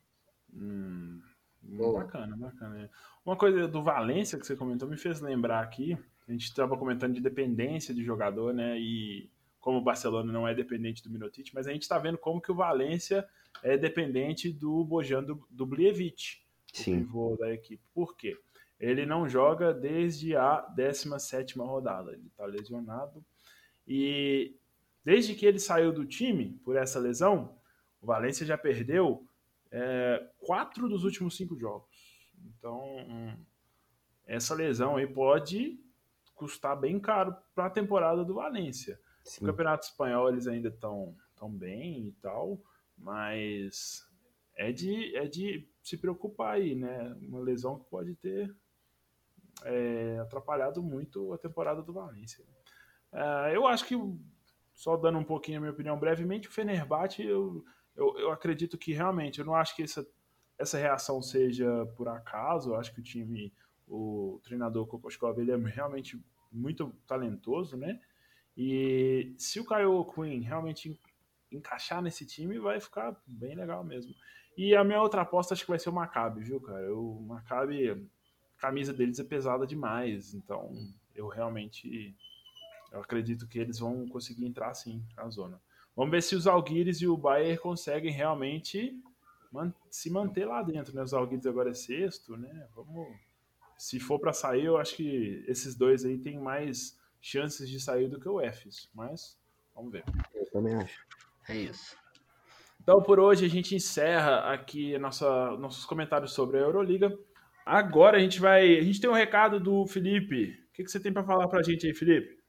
Hum, bacana, bacana. Uma coisa do Valência que você comentou me fez lembrar aqui. A gente estava comentando de dependência de jogador, né? E como o Barcelona não é dependente do Minotic, mas a gente está vendo como que o Valência é dependente do Bojan do, do Blievic, o pivô da equipe. Por quê? Ele não joga desde a 17 rodada. Ele está lesionado. E desde que ele saiu do time por essa lesão, o Valência já perdeu é, quatro dos últimos cinco jogos. Então, essa lesão aí pode custar bem caro para a temporada do Valência. Sim. O Campeonato Espanhol eles ainda estão tão bem e tal, mas é de, é de se preocupar aí, né? Uma lesão que pode ter é, atrapalhado muito a temporada do Valência. É, eu acho que, só dando um pouquinho a minha opinião brevemente, o Fenerbahçe, eu, eu, eu acredito que realmente, eu não acho que essa, essa reação seja por acaso, eu acho que o time, o treinador Kokoskov, ele é realmente muito talentoso, né? E se o Kyle Quinn realmente encaixar nesse time, vai ficar bem legal mesmo. E a minha outra aposta acho que vai ser o Maccabi, viu, cara? O Maccabi camisa deles é pesada demais, então eu realmente eu acredito que eles vão conseguir entrar sim na zona. Vamos ver se os Alguires e o Bayern conseguem realmente man se manter lá dentro, né? Os Alguires agora é sexto, né? Vamos se for para sair, eu acho que esses dois aí têm mais chances de sair do que o Efes, mas vamos ver. Eu também acho. É isso. Então por hoje a gente encerra aqui nossa, nossos comentários sobre a Euroliga. Agora a gente vai. A gente tem um recado do Felipe. O que, que você tem para falar para a gente aí, Felipe?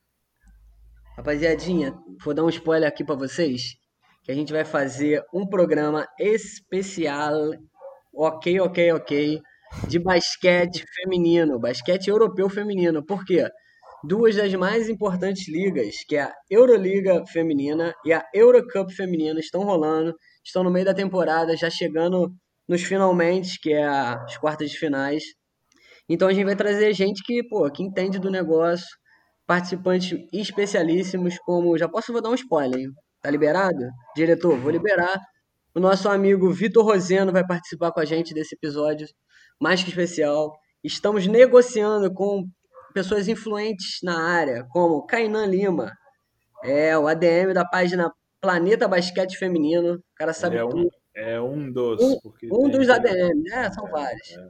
Rapaziadinha, vou dar um spoiler aqui para vocês. Que a gente vai fazer um programa especial, ok, ok, ok, de basquete feminino, basquete europeu feminino. Por quê? Duas das mais importantes ligas, que é a Euroliga feminina e a Eurocup feminina, estão rolando, estão no meio da temporada, já chegando nos finalmente, que é as quartas de finais. Então a gente vai trazer gente que, pô, que entende do negócio, participantes especialíssimos, como. Já posso vou dar um spoiler, hein? Tá liberado? Diretor, vou liberar. O nosso amigo Vitor Roseno vai participar com a gente desse episódio mais que especial. Estamos negociando com pessoas influentes na área, como Kainan Lima, é o ADM da página Planeta Basquete Feminino. O cara sabe é um, tudo. É um dos. Um, um dos ADM, né? São é, vários. É,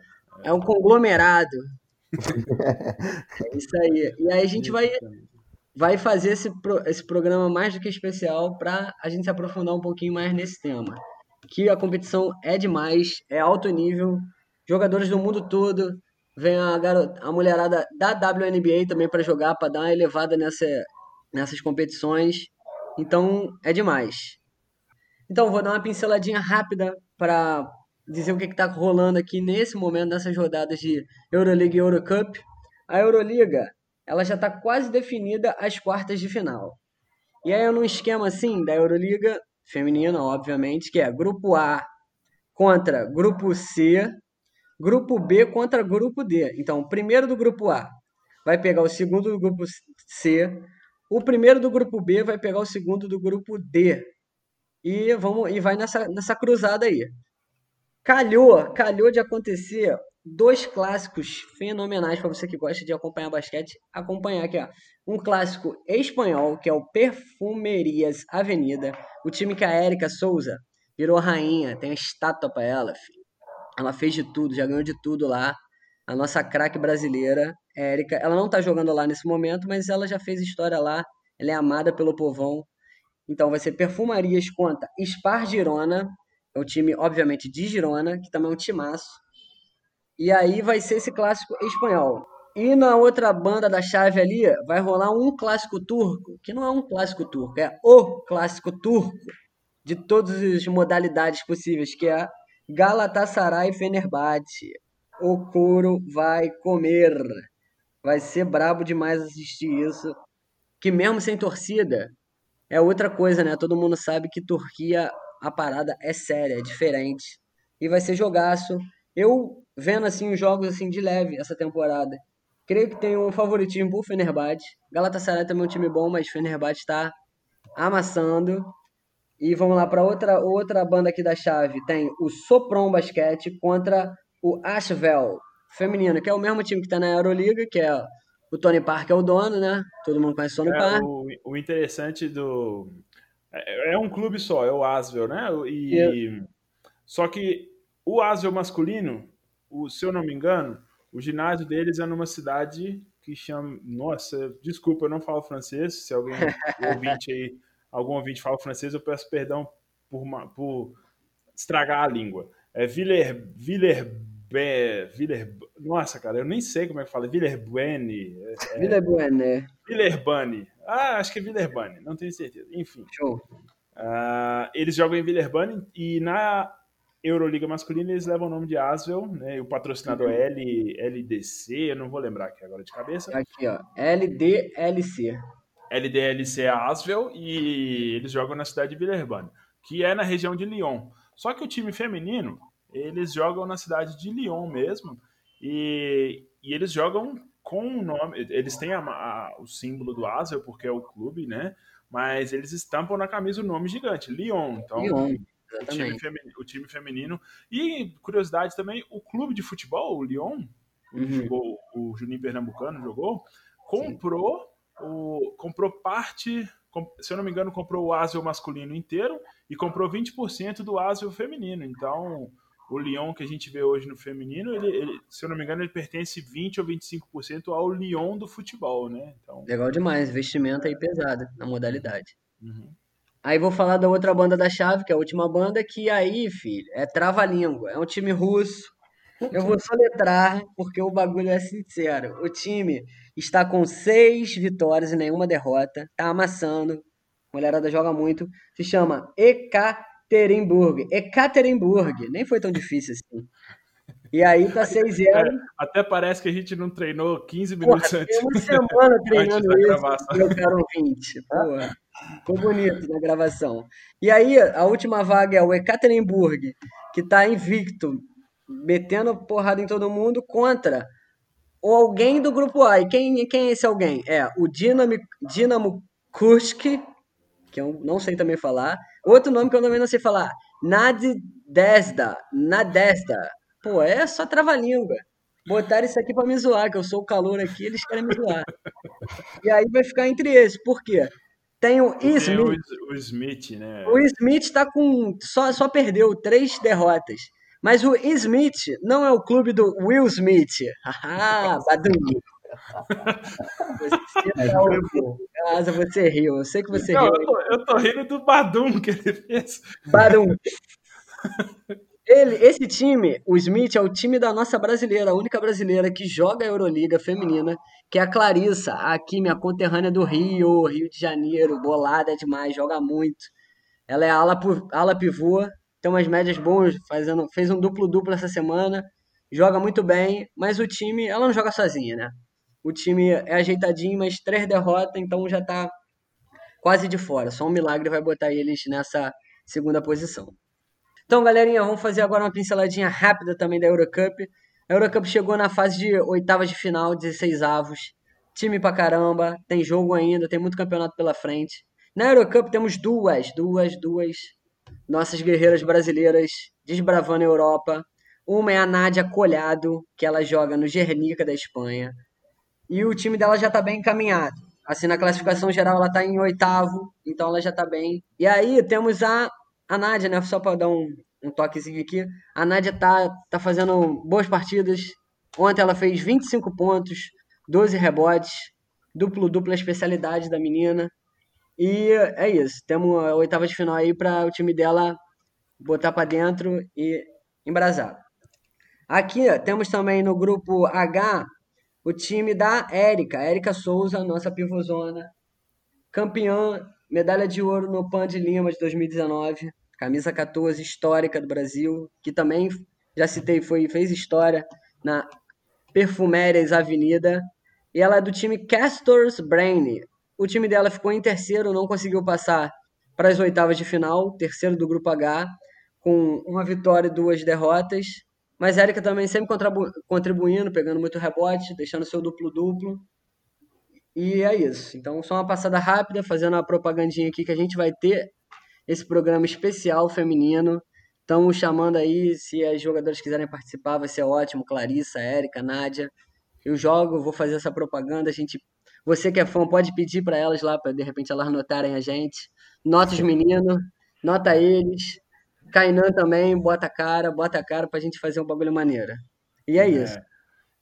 é. é, um conglomerado. é isso aí. E aí a gente vai, vai fazer esse, esse programa mais do que especial para a gente se aprofundar um pouquinho mais nesse tema. Que a competição é demais, é alto nível, jogadores do mundo todo. Vem a, garota, a mulherada da WNBA também para jogar, para dar uma elevada nessa, nessas competições. Então é demais. Então, vou dar uma pinceladinha rápida para dizer o que está rolando aqui nesse momento, nessas rodadas de Euroliga e Eurocup. A Euroliga ela já está quase definida as quartas de final. E aí, num esquema assim da Euroliga feminina, obviamente, que é grupo A contra grupo C, grupo B contra grupo D. Então, o primeiro do grupo A vai pegar o segundo do grupo C, o primeiro do grupo B vai pegar o segundo do grupo D. E vamos e vai nessa, nessa cruzada aí. Calhou, calhou de acontecer dois clássicos fenomenais para você que gosta de acompanhar basquete, acompanhar aqui, ó. Um clássico espanhol, que é o Perfumerias Avenida, o time que a Érica Souza virou rainha, tem a estátua para ela, filho. Ela fez de tudo, já ganhou de tudo lá. A nossa craque brasileira, Érica, ela não tá jogando lá nesse momento, mas ela já fez história lá. Ela é amada pelo povão. Então vai ser Perfumarias contra Spar Girona, é um time, obviamente, de Girona, que também é um timaço. E aí vai ser esse clássico espanhol. E na outra banda da chave ali, vai rolar um clássico turco, que não é um clássico turco, é o clássico turco de todas as modalidades possíveis, que é Galatasaray Fenerbahçe. O couro vai comer. Vai ser brabo demais assistir isso. Que mesmo sem torcida, é outra coisa, né? Todo mundo sabe que Turquia, a parada é séria, é diferente. E vai ser jogaço. Eu vendo assim os jogos assim de leve essa temporada. Creio que tem um favoritismo por Fenerbahçe. Galatasaray também é um time bom, mas Fenerbahçe está amassando. E vamos lá para outra outra banda aqui da chave. Tem o Sopron Basquete contra o Asheville feminino, que é o mesmo time que está na Euroliga, que é o Tony Parker é o dono, né? Todo mundo conhece o Tony É, Parker. o, o interessante do. É, é um clube só, é o Asvel, né? E, Só que o Asvel masculino, o, se eu não me engano, o ginásio deles é numa cidade que chama. Nossa, desculpa, eu não falo francês. Se alguém ouvinte aí, algum ouvinte fala francês, eu peço perdão por, uma- por estragar a língua. É Viller, Viller, Viller, nossa, cara, eu nem sei como é que fala. Villerbuene, é, Villebuene, né? Villeurbanne. Ah, acho que é Villeurbanne, não tenho certeza. Enfim, Show. ah, eles jogam em Villeurbanne e na Euroliga masculina eles levam o nome de Asvel, né? E o patrocinador é L, LDC, eu não vou lembrar aqui agora de cabeça. Aqui, ó. LDLC. LDLC é Asvel e eles jogam na cidade de Villeurbanne, que é na região de Lyon. Só que o time feminino, eles jogam na cidade de Lyon mesmo e, e eles jogam com o nome, eles têm a- a- o símbolo do Asvel porque é o clube, né? Mas eles estampam na camisa o nome gigante, Lyon. Então, Lyon, o time, Exatamente. femini- o time feminino. E, curiosidade também, o clube de futebol, o Lyon, onde Uhum. jogou, o Juninho Pernambucano jogou, comprou, o, comprou parte, se eu não me engano, comprou o Asio masculino inteiro e comprou 20% do Asio feminino. Então, o Lyon que a gente vê hoje no feminino, ele, ele- se eu não me engano, ele pertence 20 ou 25% ao Lyon do futebol, né? Então, Legal demais. Investimento aí pesado na modalidade. uhum. Aí vou falar da outra banda da chave, que é a última banda, que aí, filho, é trava-língua. É um time russo. Eu vou soletrar, porque o bagulho é sincero. O time está com seis vitórias e nenhuma derrota. Tá amassando. A mulherada joga muito. Se chama Ekaterinburg. Ekaterinburg. Nem foi tão difícil assim. E aí tá 6-0. até parece que a gente não treinou 15 Porra, minutos antes. tem uma semana treinando isso, meu caro ouvinte. Porra, ficou bonito na gravação. E aí, a última vaga é o Ekaterinburg, que tá invicto, metendo porrada em todo mundo contra o alguém do grupo A. E quem, quem é esse alguém? É o Dinamo, Dinamo Kursk, que eu não sei também falar. Outro nome que eu também não sei falar. Nadesda. Nadesda. Pô, é só trava-língua. Botaram isso aqui pra me zoar, que eu sou o calor aqui, eles querem me zoar. E aí vai ficar entre esses. Por quê? Tem o Tem o, Smith. o Smith, né? O Smith tá com. Só, só perdeu três derrotas. Mas o Smith não é o clube do Will Smith. Haha, Badum. Você tá você riu. Eu sei que você Não, riu. eu, tô, eu tô rindo do Badum que ele fez. Badum. Ele, esse time, o Smith, é o time da nossa brasileira, a única brasileira que joga a Euroliga feminina, que é a Clarissa, aqui, minha conterrânea do Rio, Rio de Janeiro, bolada demais, joga muito. Ela é ala, ala pivô, tem umas médias boas, fazendo, fez um duplo-duplo essa semana, joga muito bem, mas o time, ela não joga sozinha, né? O time é ajeitadinho, mas três derrotas, então já tá quase de fora. Só um milagre vai botar eles nessa segunda posição. Então, galerinha, vamos fazer agora uma pinceladinha rápida também da Eurocup. A Eurocup chegou na fase de oitavas de final, 16 avos. Time pra caramba, tem jogo ainda, tem muito campeonato pela frente. Na Eurocup temos duas, duas, duas nossas guerreiras brasileiras desbravando a Europa. Uma é a Nádia Colhado, que ela joga no Gernica da Espanha. E o time dela já tá bem encaminhado. Assim, na classificação geral, ela tá em oitavo, então ela já tá bem. E aí temos a, a Nádia, né? Só pra dar um, um toquezinho aqui. A Nádia tá, tá fazendo boas partidas. Ontem ela fez 25 pontos, 12 rebotes, duplo, dupla especialidade da menina. E é isso. Temos a oitava de final aí para o time dela botar para dentro e embrasar. Aqui temos também no grupo H o time da Érica, Érica Souza, nossa pivôzona, campeã, medalha de ouro no Pan de Lima de 2019, camisa 14 histórica do Brasil, que também já citei, foi fez história na Perfumérias Avenida, e ela é do time Castors Brain. O time dela ficou em terceiro, não conseguiu passar para as oitavas de final, terceiro do grupo H, com uma vitória e duas derrotas, Mas a também sempre contribuindo, pegando muito rebote, deixando seu duplo-duplo. E é isso. Então, só uma passada rápida, fazendo uma propagandinha aqui que a gente vai ter esse programa especial feminino. Estamos chamando aí, se as jogadoras quiserem participar, vai ser ótimo. Clarissa, Érica, Nádia. Eu jogo, vou fazer essa propaganda. A gente, você que é fã, pode pedir para elas lá, para de repente elas notarem a gente. Nota os meninos, nota eles. Kainan também, bota a cara, bota a cara pra gente fazer um bagulho maneiro. E é, é. isso.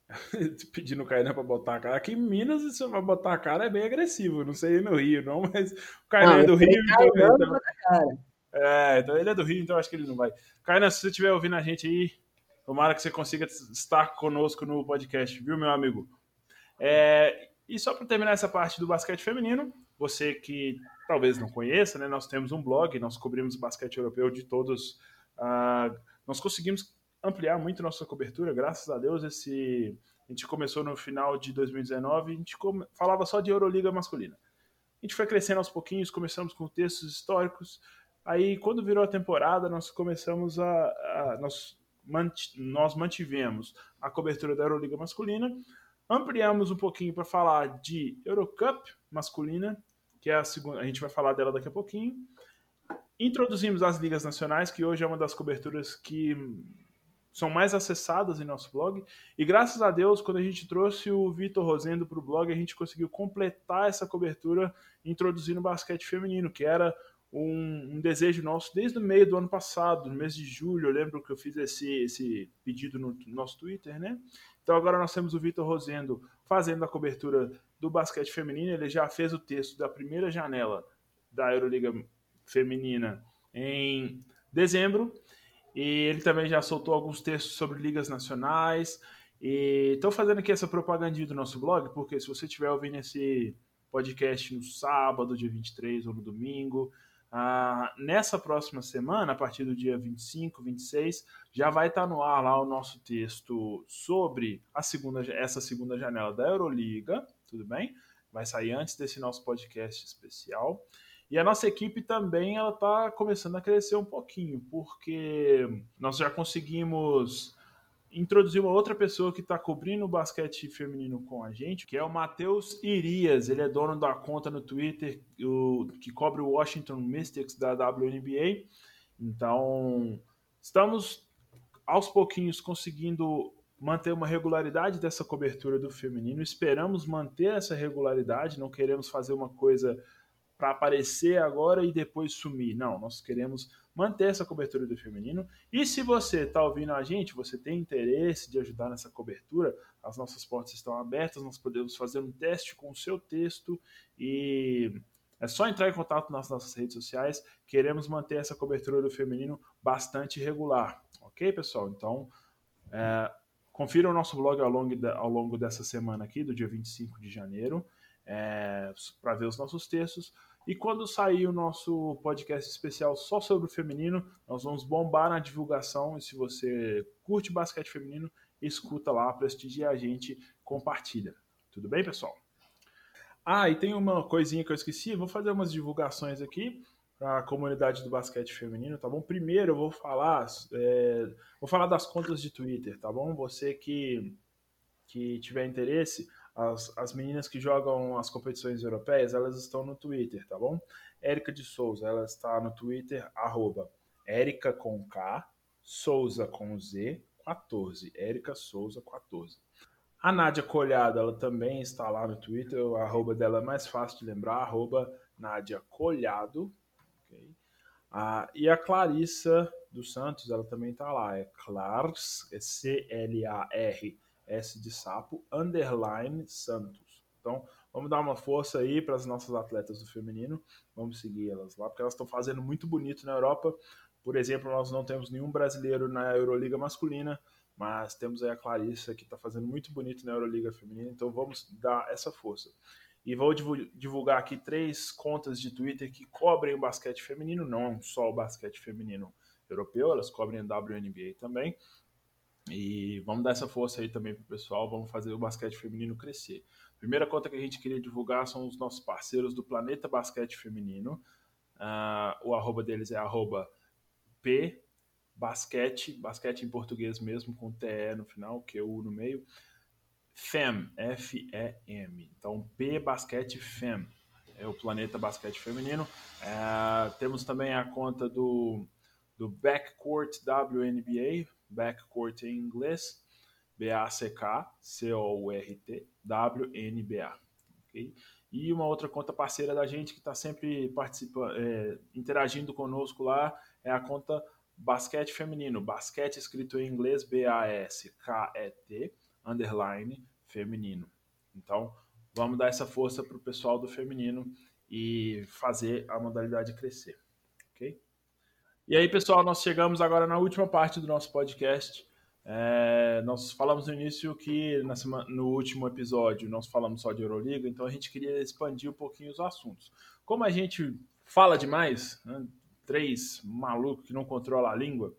Pedindo o Kainan pra botar a cara. Aqui em Minas, se você vai botar a cara, é bem agressivo. Não sei no Rio, não, mas o Kainan é do Rio. Então, então... É, então ele é do Rio, então acho que ele não vai. Kainan, se você estiver ouvindo a gente aí, tomara que você consiga estar conosco no podcast, viu, meu amigo? É, e só para terminar essa parte do basquete feminino, você que talvez não conheça, né, nós temos um blog, nós cobrimos basquete europeu de todos. Uh, nós conseguimos ampliar muito nossa cobertura, graças a Deus. Esse a gente começou no final de 2019, a gente falava só de Euroliga masculina. A gente foi crescendo aos pouquinhos, começamos com textos históricos. Aí, quando virou a temporada, nós começamos a, a nós, mant, nós mantivemos a cobertura da Euroliga masculina, ampliamos um pouquinho para falar de Eurocup masculina, que é a segunda, a gente vai falar dela daqui a pouquinho. Introduzimos as ligas nacionais, que hoje é uma das coberturas que são mais acessadas em nosso blog. E graças a Deus, quando a gente trouxe o Vitor Rosendo para o blog, a gente conseguiu completar essa cobertura introduzindo o basquete feminino, que era um, um, desejo nosso desde o meio do ano passado, no mês de julho. Eu lembro que eu fiz esse, esse pedido no nosso Twitter, né? Então agora nós temos o Vitor Rosendo fazendo a cobertura do basquete feminino. Ele já fez o texto da primeira janela da Euroliga Feminina em dezembro. E ele também já soltou alguns textos sobre ligas nacionais. E estou fazendo aqui essa propagandinha do nosso blog, porque se você estiver ouvindo esse podcast no sábado, dia 23 ou no domingo, ah, nessa próxima semana, a partir do dia 25, 26, já vai estar no ar lá o nosso texto sobre a segunda, essa segunda janela da Euroliga, tudo bem? Vai sair antes desse nosso podcast especial. E a nossa equipe também ela está começando a crescer um pouquinho, porque nós já conseguimos introduzir uma outra pessoa que está cobrindo o basquete feminino com a gente, que é o Matheus Irias. Ele é dono da conta no Twitter o, que cobre o Washington Mystics da WNBA. Então, estamos aos pouquinhos conseguindo manter uma regularidade dessa cobertura do feminino. Esperamos manter essa regularidade, não queremos fazer uma coisa para aparecer agora e depois sumir. Não, nós queremos manter essa cobertura do feminino. E se você está ouvindo a gente, você tem interesse de ajudar nessa cobertura, as nossas portas estão abertas, nós podemos fazer um teste com o seu texto e é só entrar em contato nas nossas redes sociais. Queremos manter essa cobertura do feminino bastante regular, ok, pessoal? Então, é, confira o nosso blog ao longo, ao longo dessa semana aqui, do dia 25 de janeiro, é, para ver os nossos textos. E quando sair o nosso podcast especial só sobre o feminino, nós vamos bombar na divulgação. E se você curte basquete feminino, escuta lá, prestigia a gente, compartilha. Tudo bem, pessoal? Ah, e tem uma coisinha que eu esqueci, vou fazer umas divulgações aqui para a comunidade do basquete feminino, tá bom? Primeiro eu vou falar, é, vou falar das contas de Twitter, tá bom? Você que, que tiver interesse, as, as meninas que jogam as competições europeias, elas estão no Twitter, tá bom? Érica de Souza, ela está no Twitter, arroba Érica com K, Souza com Z, 14, Érica Souza 14. A Nádia Colhado, ela também está lá no Twitter, o arroba dela é mais fácil de lembrar, arroba Nádia Colhado. Okay? Ah, e a Clarissa dos Santos, ela também está lá, é Clars, é C-L-A-R S de sapo, underline Santos. Então, vamos dar uma força aí para as nossas atletas do feminino, vamos seguir elas lá, porque elas estão fazendo muito bonito na Europa. Por exemplo, nós não temos nenhum brasileiro na Euroliga masculina, mas temos aí a Clarissa que está fazendo muito bonito na Euroliga feminina, então vamos dar essa força. E vou divulgar aqui três contas de Twitter que cobrem o basquete feminino, não só o basquete feminino europeu, elas cobrem a WNBA também. E vamos dar essa força aí também pro pessoal, vamos fazer o basquete feminino crescer. Primeira conta que a gente queria divulgar são os nossos parceiros do Planeta Basquete Feminino. Uh, o arroba deles é arroba P basquete, basquete em português mesmo, com TE no final, QU no meio, FEM, F-E-M. Então, P Basquete FEM, é o Planeta Basquete Feminino. É, temos também a conta do, do Backcourt WNBA, Backcourt em inglês, B-A-C-K, C-O-U-R-T, W-N-B-A. Okay? E uma outra conta parceira da gente que está sempre participando, é, interagindo conosco lá é a conta Basquete Feminino. Basquete escrito em inglês B-A-S-K-E-T, underline, feminino. Então, vamos dar essa força para o pessoal do feminino e fazer a modalidade crescer. E aí, pessoal, nós chegamos agora na última parte do nosso podcast. É, nós falamos no início que na semana, no último episódio nós falamos só de Euroliga, então a gente queria expandir um pouquinho os assuntos. Como a gente fala demais, né, três malucos que não controlam a língua,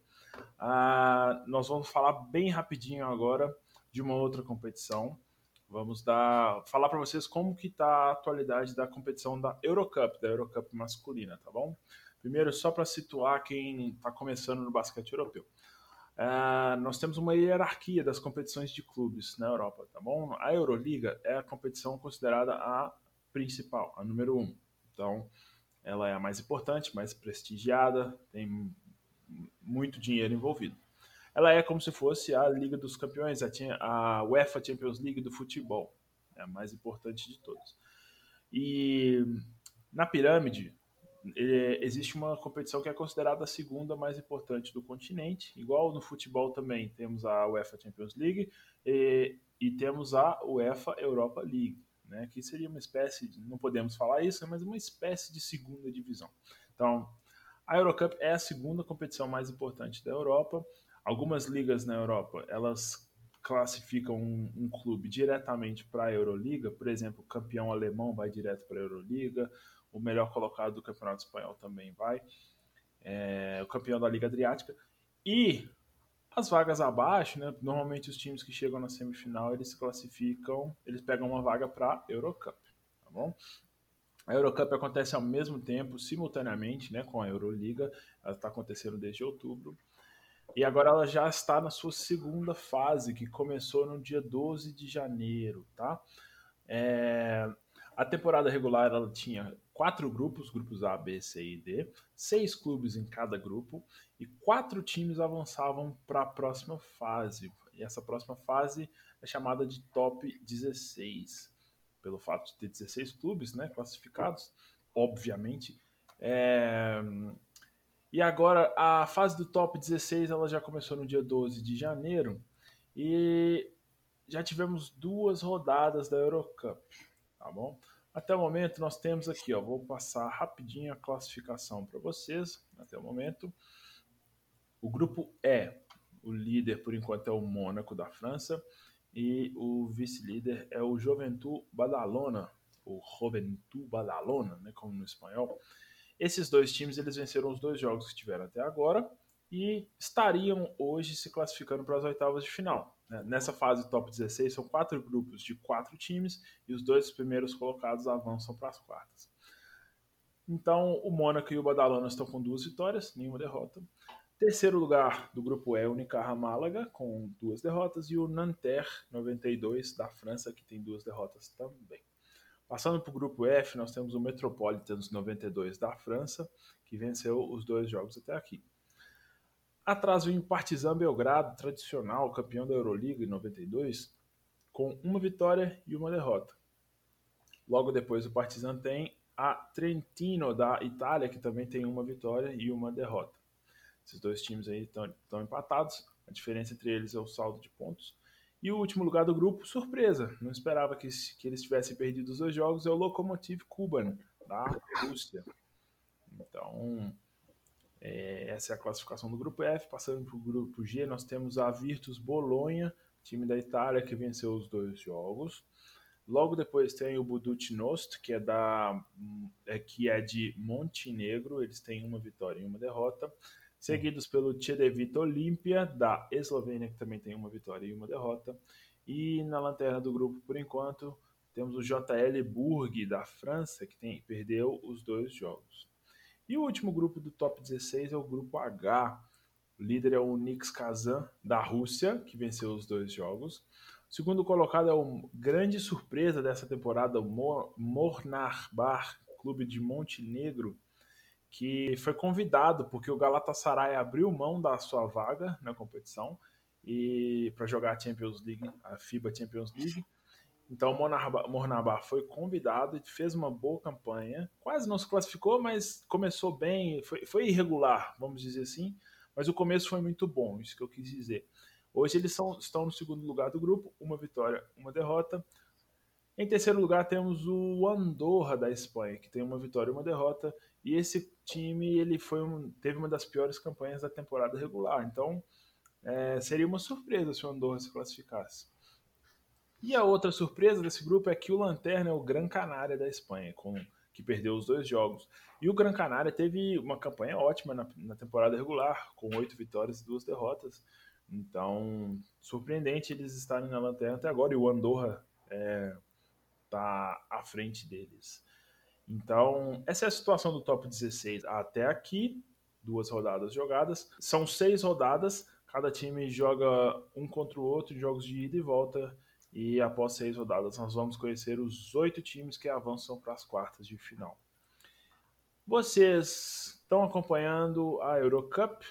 ah, nós vamos falar bem rapidinho agora de uma outra competição. Vamos dar, falar para vocês como que está a atualidade da competição da Eurocup, da Eurocup masculina, tá bom? Primeiro, só para situar quem está começando no basquete europeu. Uh, nós temos uma hierarquia das competições de clubes na Europa, tá bom? A Euroliga é a competição considerada a principal, a número um. Então, ela é a mais importante, mais prestigiada, tem muito dinheiro envolvido ela é como se fosse a Liga dos Campeões, a, UEFA Champions League do futebol, é a mais importante de todas. E na pirâmide existe uma competição que é considerada a segunda mais importante do continente, igual no futebol também temos a UEFA Champions League e, e temos a UEFA Europa League, né, que seria uma espécie, de, não podemos falar isso, mas uma espécie de segunda divisão. Então, a Eurocup é a segunda competição mais importante da Europa. Algumas ligas na Europa, elas classificam um, um clube diretamente para a Euroliga, por exemplo, o campeão alemão vai direto para a Euroliga, o melhor colocado do Campeonato Espanhol também vai, é, o campeão da Liga Adriática, e as vagas abaixo, né, normalmente os times que chegam na semifinal, eles se classificam, eles pegam uma vaga para a Eurocup, tá bom? A Eurocup acontece ao mesmo tempo, simultaneamente, né, com a Euroliga, ela está acontecendo desde outubro, e agora ela já está na sua segunda fase, que começou no dia 12 de janeiro, tá? É... A temporada regular ela tinha quatro grupos, grupos A, B, C e D, seis clubes em cada grupo e quatro times avançavam para a próxima fase. E essa próxima fase é chamada de top 16, pelo fato de ter 16 clubes, né, classificados, obviamente. É... E agora a fase do top 16 ela já começou no dia 12 de janeiro e já tivemos duas rodadas da Eurocup, tá bom? Até o momento nós temos aqui, ó, vou passar rapidinho a classificação para vocês, até o momento. O grupo E, o líder por enquanto é o Mônaco da França e o vice-líder é o Juventud Badalona, o Juventud Badalona, né, como no espanhol. Esses dois times eles venceram os dois jogos que tiveram até agora e estariam hoje se classificando para as oitavas de final. Né? Nessa fase top 16 são quatro grupos de quatro times e os dois primeiros colocados avançam para as quartas. Então o Mônaco e o Badalona estão com duas vitórias, nenhuma derrota. Terceiro lugar do grupo E, o Unicaja Málaga, com duas derrotas, e o Nanterre 92 da França, que tem duas derrotas também. Passando para o grupo F, nós temos o Metropolitans 92 da França, que venceu os dois jogos até aqui. Atrás vem o Partizan Belgrado, tradicional campeão da Euroliga em 92, com uma vitória e uma derrota. Logo depois o Partizan tem a Trentino da Itália, que também tem uma vitória e uma derrota. Esses dois times aí estão empatados, a diferença entre eles é o saldo de pontos. E o último lugar do grupo, surpresa, não esperava que, que eles tivessem perdido os dois jogos, é o Lokomotiv Kuban, da Rússia. Então, é, essa é a classificação do grupo F. Passando para o grupo G, nós temos a Virtus Bolonha, time da Itália que venceu os dois jogos. Logo depois tem o Budućnost, que é da é, que é de Montenegro, eles têm uma vitória e uma derrota seguidos pelo Cedevita Olímpia, da Eslovênia, que também tem uma vitória e uma derrota. E na lanterna do grupo, por enquanto, temos o JL Burg, da França, que tem, perdeu os dois jogos. E o último grupo do top 16 é o grupo H. O líder é o Nix Kazan, da Rússia, que venceu os dois jogos. O segundo colocado é o grande surpresa dessa temporada, o Mornar-Bar, clube de Montenegro, que foi convidado porque o Galatasaray abriu mão da sua vaga na competição e para jogar a Champions League, a FIBA Champions League. Então o Mornabar foi convidado e fez uma boa campanha. Quase não se classificou, mas começou bem, foi, foi irregular, vamos dizer assim, mas o começo foi muito bom, isso que eu quis dizer. Hoje eles são, estão no segundo lugar do grupo, uma vitória, uma derrota. Em terceiro lugar temos o Andorra da Espanha, que tem uma vitória e uma derrota. E esse time ele foi um, teve uma das piores campanhas da temporada regular. Então é, seria uma surpresa se o Andorra se classificasse. E a outra surpresa desse grupo é que o Lanterna é o Gran Canária da Espanha, com, que perdeu os dois jogos. E o Gran Canária teve uma campanha ótima na, na temporada regular, com oito vitórias e duas derrotas. Então, surpreendente eles estarem na lanterna até agora e o Andorra está é, tá à frente deles. Então, essa é a situação do top 16 até aqui. Duas rodadas jogadas. São seis rodadas. Cada time joga um contra o outro, jogos de ida e volta. E após seis rodadas, nós vamos conhecer os oito times que avançam para as quartas de final. Vocês estão acompanhando a Eurocup,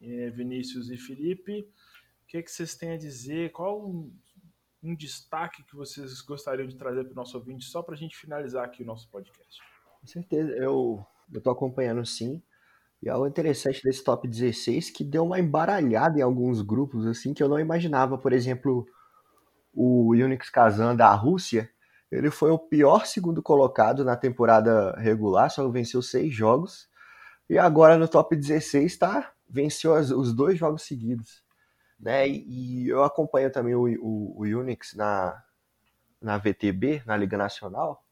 eh, Vinícius e Felipe. O que, é que vocês têm a dizer? Qual um, destaque que vocês gostariam de trazer para o nosso ouvinte, só para a gente finalizar aqui o nosso podcast? Com certeza, eu estou acompanhando sim. E algo interessante desse top 16 que deu uma embaralhada em alguns grupos, assim, que eu não imaginava. Por exemplo, o Unix Kazan da Rússia, ele foi o pior segundo colocado na temporada regular, só venceu seis jogos. E agora no top 16 tá, venceu os dois jogos seguidos. Né? E, e eu acompanho também o, o, o Unix na, na VTB, na Liga Nacional.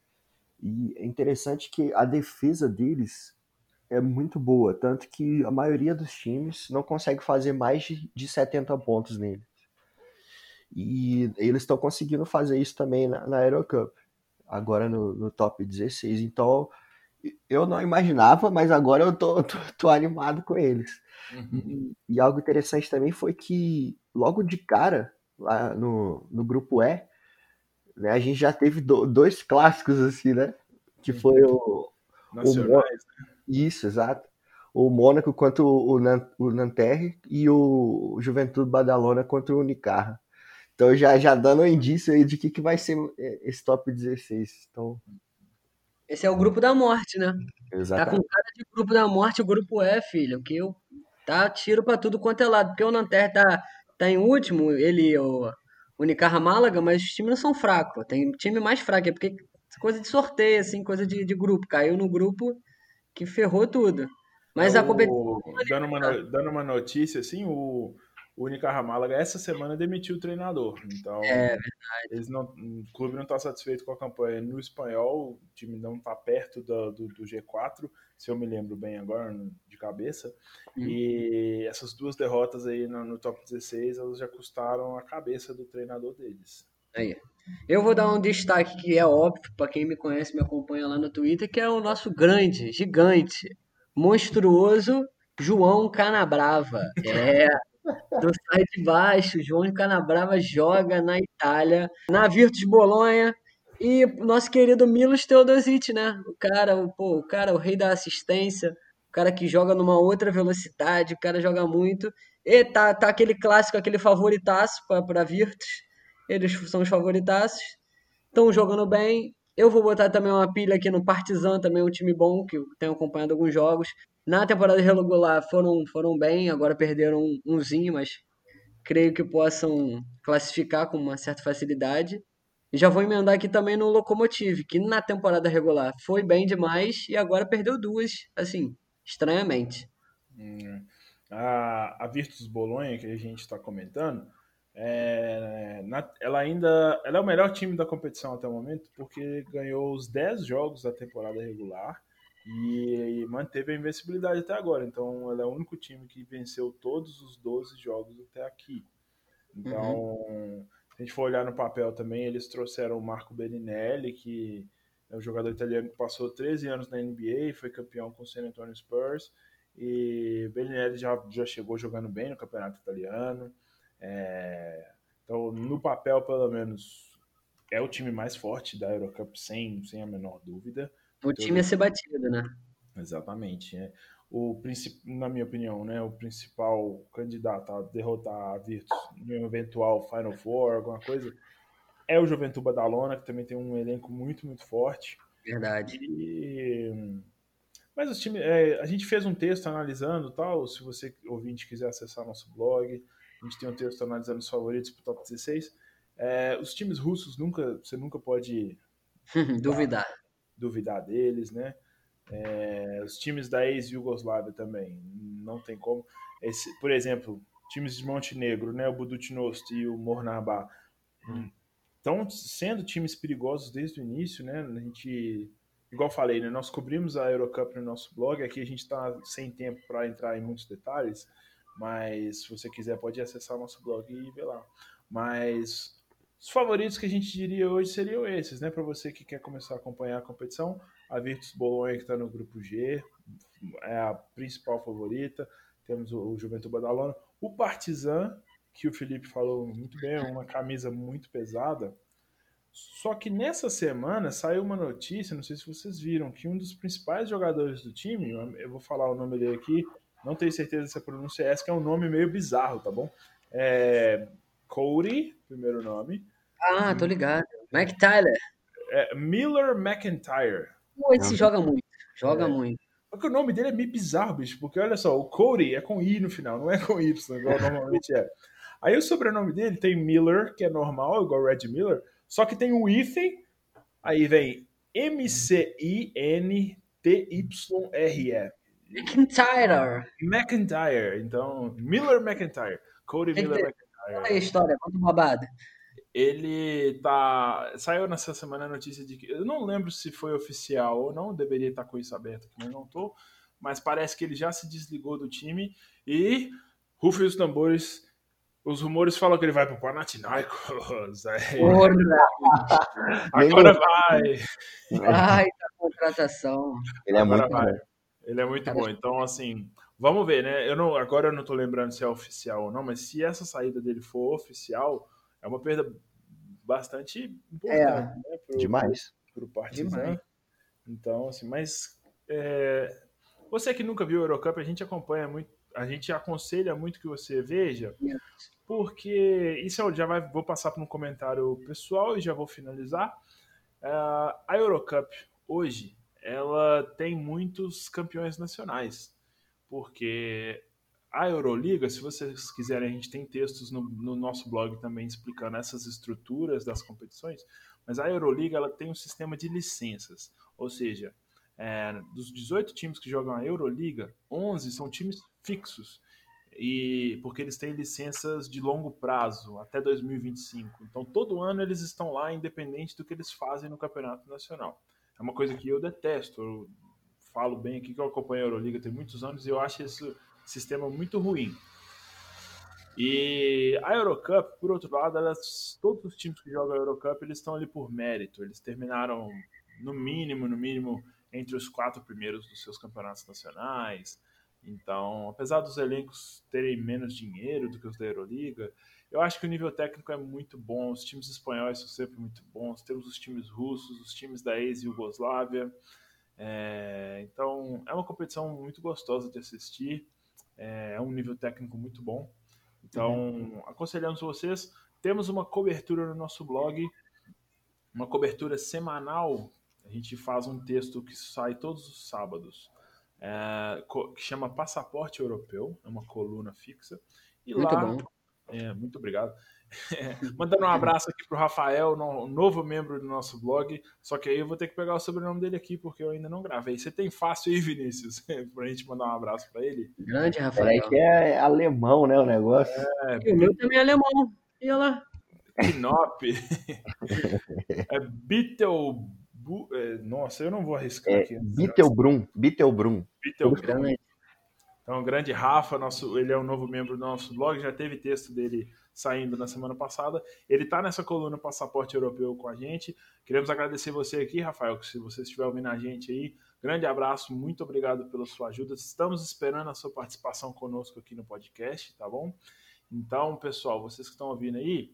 E é interessante que a defesa deles é muito boa, tanto que a maioria dos times não consegue fazer mais de 70 pontos neles. E eles estão conseguindo fazer isso também na, na Eurocup, agora no, no, top 16. Então eu não imaginava, mas agora eu tô, tô, tô animado com eles. Uhum. E, e, algo interessante também foi que logo de cara, lá no, no grupo E, né, a gente já teve do, dois clássicos assim, né? Que foi o. O, né? Isso, exato. O Mônaco contra o, o Nanterre e o Juventude Badalona contra o Unicarra. Então já, já dando um indício aí de que, que vai ser é, esse top 16. Então... Esse é o grupo da morte, né? Exatamente. Tá com cara de grupo da morte, o grupo E, filho. Que eu tá tiro para tudo quanto é lado. Porque o Nanterre tá, tá em último, ele o Unicarra Málaga, mas os times não são fracos. Tem time mais fraco, é porque coisa de sorteio, assim, coisa de, de grupo. Caiu no grupo que ferrou tudo. Mas é a competição. Dando uma, dando uma notícia, assim, o, o Unicarra Málaga essa semana demitiu o treinador. Então, é Eles não, o clube não está satisfeito com a campanha no espanhol, o time não está perto do, do, do, G4, se eu me lembro bem agora, de cabeça. Hum. E essas duas derrotas aí no, no, top 16, elas já custaram a cabeça do treinador deles. Aí. Eu vou dar um destaque que é óbvio, para quem me conhece, me acompanha lá no Twitter, que é o nosso grande, gigante, monstruoso João Canabrava. É, do site baixo, João Canabrava joga na Itália, na Virtus Bolonha. E nosso querido Milos Teodosic, né? O cara, o, pô, o cara, o rei da assistência, o cara que joga numa outra velocidade, o cara joga muito. E tá, tá aquele clássico, aquele favoritaço para Virtus. Eles são os favoritaços. Estão jogando bem. Eu vou botar também uma pilha aqui no Partizan, também um time bom, que eu tenho acompanhado alguns jogos. Na temporada regular foram, foram bem, agora perderam um, umzinho, mas creio que possam classificar com uma certa facilidade. E já vou emendar aqui também no Locomotive, que na temporada regular foi bem demais e agora perdeu duas, assim, estranhamente. Hum, a, a Virtus Bolonha, que a gente está comentando, é, na, ela ainda ela é o melhor time da competição até o momento, porque ganhou os 10 jogos da temporada regular e, manteve a invencibilidade até agora. Então, ela é o único time que venceu todos os 12 jogos até aqui. Então, uhum. se a gente for olhar no papel também, eles trouxeram o Marco Bellinelli, que é um jogador italiano que passou 13 anos na NBA, foi campeão com o San Antonio Spurs, E Bellinelli já, já chegou jogando bem no campeonato italiano. É, então, no papel, pelo menos, é o time mais forte da Eurocup, sem, sem a menor dúvida. O time a ser batido, né? Exatamente. É. O, na minha opinião, né, o principal candidato a derrotar a Virtus em um eventual Final Four, alguma coisa, é o Juventude Badalona, que também tem um elenco muito, muito forte. Verdade. E... Mas os times, é, a gente fez um texto analisando tal. Se você ouvinte quiser acessar nosso blog, a gente tem um texto analisando os favoritos para o top 16. É, os times russos nunca, você nunca pode duvidar, duvidar deles, né? É, os times da ex-Yugoslávia também, não tem como. Esse, por exemplo, times de Montenegro, né? O Budućnost e o Mornaba. Estão sendo times perigosos desde o início, né? A gente, igual falei, né? Nós cobrimos a Eurocup no nosso blog. Aqui a gente está sem tempo para entrar em muitos detalhes, mas se você quiser pode acessar o nosso blog e ver lá. Mas os favoritos que a gente diria hoje seriam esses, né? Para você que quer começar a acompanhar a competição, a Virtus Bolonha que está no grupo G é a principal favorita. Temos o, o Juventude Badalona, o Partizan, que o Felipe falou muito bem, é uma camisa muito pesada. Só que nessa semana saiu uma notícia, não sei se vocês viram, que um dos principais jogadores do time, eu vou falar o nome dele aqui, não tenho certeza se a pronúncia é essa, que é um nome meio bizarro, tá bom? É, Cody, primeiro nome. Ah, tô ligado. Mike Tyler. É, Miller McIntyre. Pô, esse uhum. joga muito. Joga é. muito. Porque o nome dele é meio bizarro, bicho. Porque olha só, o Cody é com I no final, não é com Y, igual normalmente é. Aí o sobrenome dele tem Miller, que é normal, igual Red Miller. Só que tem o Ethan. Aí vem M-C-I-N-T-Y-R-E. McIntyre. McIntyre. Então, Miller McIntyre. Cody Miller McIntyre. Conta aí a história, conta uma babada. Ele tá. Saiu nessa semana a notícia de que. Eu não lembro se foi oficial ou não, deveria estar com isso aberto, mas não tô. Mas parece que ele já se desligou do time e. Rufem os tambores. Os rumores falam que ele vai pro Panathinaikos. Agora vai. Ai, tá contratação. Ele é Agora muito vai. bom. Ele é muito bom. Então, assim, Vamos ver, né? Eu não, agora eu não tô lembrando se é oficial ou não, mas se essa saída dele for oficial, é uma perda bastante importante, é, né? Pro, demais. Pro, Partizan. Então, assim, mas é, você que nunca viu o Eurocup, a gente acompanha muito, a gente aconselha muito que você veja, porque isso eu já vai, vou passar para um comentário pessoal e já vou finalizar. Uh, a Eurocup hoje ela tem muitos campeões nacionais porque a Euroliga, se vocês quiserem, a gente tem textos no, no, nosso blog também explicando essas estruturas das competições, mas a Euroliga ela tem um sistema de licenças, ou seja, é, dos 18 times que jogam a Euroliga, 11 são times fixos, e porque eles têm licenças de longo prazo, até 2025. Então, todo ano eles estão lá, independente do que eles fazem no Campeonato Nacional. É uma coisa que eu detesto. Eu falo bem aqui que eu acompanho a Euroliga tem muitos anos e eu acho esse sistema muito ruim. E a Eurocup, por outro lado, elas, todos os times que jogam a Eurocup, eles estão ali por mérito. Eles terminaram no mínimo, no mínimo, entre os quatro primeiros dos seus campeonatos nacionais. Então, apesar dos elencos terem menos dinheiro do que os da Euroliga, eu acho que o nível técnico é muito bom. Os times espanhóis são sempre muito bons. Temos os times russos, os times da ex-Yugoslávia. É, então, é uma competição muito gostosa de assistir, é, é um nível técnico muito bom. Então, uhum. aconselhamos vocês. Temos uma cobertura no nosso blog, uma cobertura semanal. A gente faz um texto que sai todos os sábados, é, que chama Passaporte Europeu, é uma coluna fixa. E muito lá, bom. É, muito obrigado. Mandando um abraço aqui pro Rafael, no, novo membro do nosso blog. Só que aí eu vou ter que pegar o sobrenome dele aqui, porque eu ainda não gravei. Você tem fácil aí, Vinícius, pra gente mandar um abraço pra ele? Grande, Rafael. É que é alemão, né, o negócio. É, o meu também é alemão. E lá? Knop. é Beetle. É, nossa, eu não vou arriscar é, aqui. Bittelbrum. Bittelbrum. Bittelbrum. Então, grande Rafa, nosso, ele é um novo membro do nosso blog, já teve texto dele saindo na semana passada. Ele está nessa coluna Passaporte Europeu com a gente. Queremos agradecer você aqui, Rafael, se você estiver ouvindo a gente aí, Grande abraço, muito obrigado pela sua ajuda. Estamos esperando a sua participação conosco aqui no podcast, tá bom? Então, pessoal, vocês que estão ouvindo aí,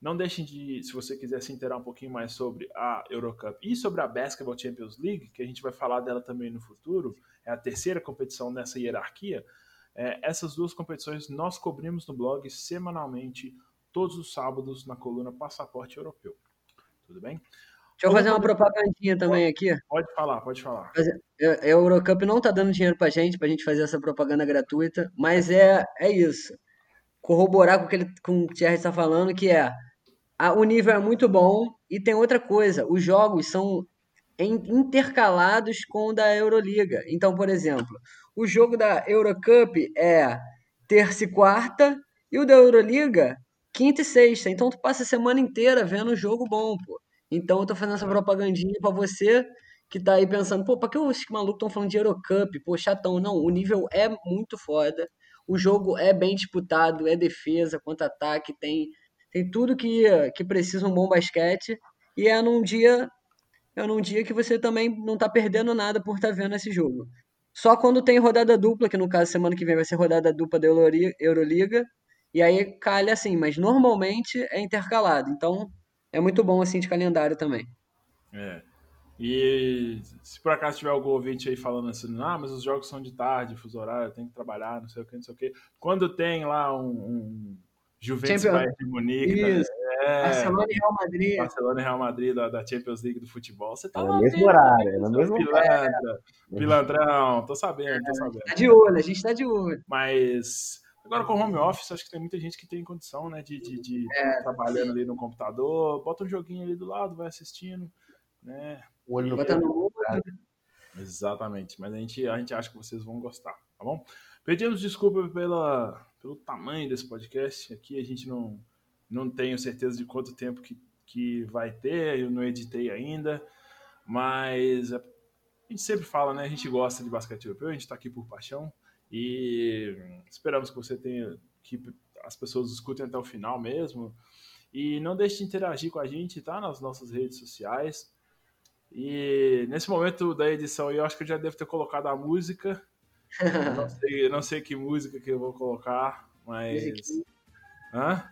não deixem de, se você quiser se inteirar um pouquinho mais sobre a Eurocup e sobre a Basketball Champions League, que a gente vai falar dela também no futuro, é a terceira competição nessa hierarquia. É, essas duas competições nós cobrimos no blog semanalmente, todos os sábados, na coluna Passaporte Europeu. Tudo bem? Deixa eu fazer uma propagandinha também aqui. Pode falar, pode falar. A Eurocup não está dando dinheiro para gente, para a gente fazer essa propaganda gratuita, mas é, é isso. Corroborar com, aquele, com o que o Thierry está falando, que é o nível é muito bom e tem outra coisa, os jogos são intercalados com o da Euroliga. Então, por exemplo, o jogo da Eurocup é terça e quarta e o da Euroliga quinta e sexta. Então tu passa a semana inteira vendo um jogo bom, pô. Então eu tô fazendo essa propagandinha para você que tá aí pensando, pô, pra que os malucos estão falando de Eurocup? Pô, chatão. Não, o nível é muito foda. O jogo é bem disputado, é defesa, contra-ataque, tem tem tudo que, que precisa um bom basquete e é num dia é num dia que você também não está perdendo nada por estar tá vendo esse jogo. Só quando tem rodada dupla, que no caso semana que vem vai ser rodada dupla da Euroliga, e aí calha assim, mas normalmente é intercalado. Então é muito bom assim de calendário também. É. E se por acaso tiver algum ouvinte aí falando assim, ah, mas os jogos são de tarde, fuso horário, tem que trabalhar, não sei o que, não sei o que. Quando tem lá um, um Juventus Champions... Bayern de Munique. Isso. É, Barcelona e Real Madrid. Barcelona e Real Madrid da, da Champions League do futebol. Você tá é no mesmo horário, é no mesmo Pilantra, Pilantrão, tô sabendo, tô sabendo. Tá de olho, a gente tá de olho. Mas agora com home office, acho que tem muita gente que tem condição, né, de, de, de é. trabalhando ali no computador, bota um joguinho ali do lado, vai assistindo, né? O olho no bota no Exatamente, mas a gente, a gente acha que vocês vão gostar, tá bom? Pedimos desculpa pela pelo tamanho desse podcast. Aqui a gente não, não tenho certeza de quanto tempo que, que vai ter, eu não editei ainda, mas a gente sempre fala, né? A gente gosta de basquete europeu, a gente está aqui por paixão e esperamos que você tenha, que as pessoas escutem até o final mesmo. E não deixe de interagir com a gente, tá? Nas nossas redes sociais. E nesse momento da edição eu acho que eu já devo ter colocado a música não, sei, não sei que música que eu vou colocar, mas. Musiquinha. Hã?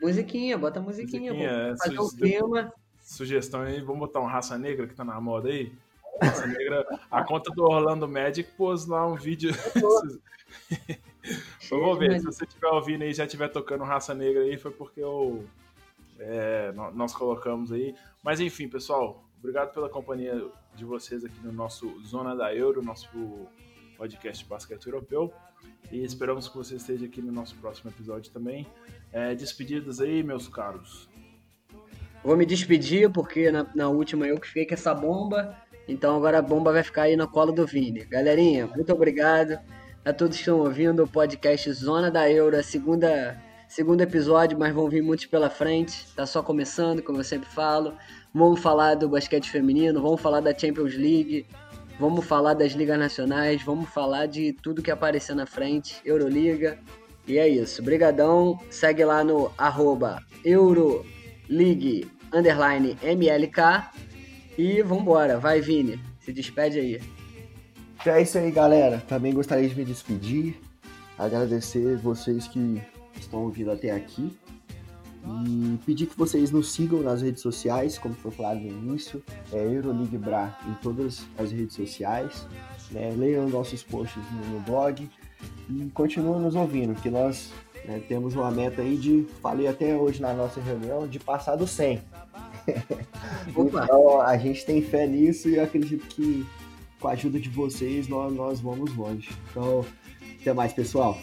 Musiquinha, bota musiquinha. musiquinha é, fazer um tema. Sugestão aí, vamos botar um Raça Negra que tá na moda aí? Raça Negra, a conta do Orlando Magic pôs lá um vídeo. Vamos ver, se você estiver ouvindo aí já estiver tocando Raça Negra aí, foi porque eu, é, nós colocamos aí. Mas enfim, pessoal, obrigado pela companhia de vocês aqui no nosso Zona da Euro, nosso podcast Basquete Europeu. E esperamos que você esteja aqui no nosso próximo episódio também. É, despedidas aí, meus caros. Vou me despedir porque na, na última eu que fiquei com essa bomba. Então agora a bomba vai ficar aí no colo do Vini. Galerinha, muito obrigado a todos que estão ouvindo o podcast Zona da Euro, segunda, segundo episódio, mas vão vir muitos pela frente. Tá só começando, como eu sempre falo. Vamos falar do basquete feminino, vamos falar da Champions League, Vamos falar das ligas nacionais, vamos falar de tudo que aparecer na frente, Euroliga. E é isso. Brigadão. Segue lá no arroba Euroleague underline MLK. E vambora. Vai, Vini. Se despede aí. É isso aí, galera. Também gostaria de me despedir. Agradecer vocês que estão ouvindo até aqui. E pedir que vocês nos sigam nas redes sociais, como foi falado no início, é Euroleague Bra em todas as redes sociais. Né? Leiam nossos posts no, blog e continuem nos ouvindo, que nós né, temos uma meta aí de, falei até hoje na nossa reunião, de passar do 100. então a gente tem fé nisso e acredito que com a ajuda de vocês nós, nós vamos longe. Então, até mais, pessoal.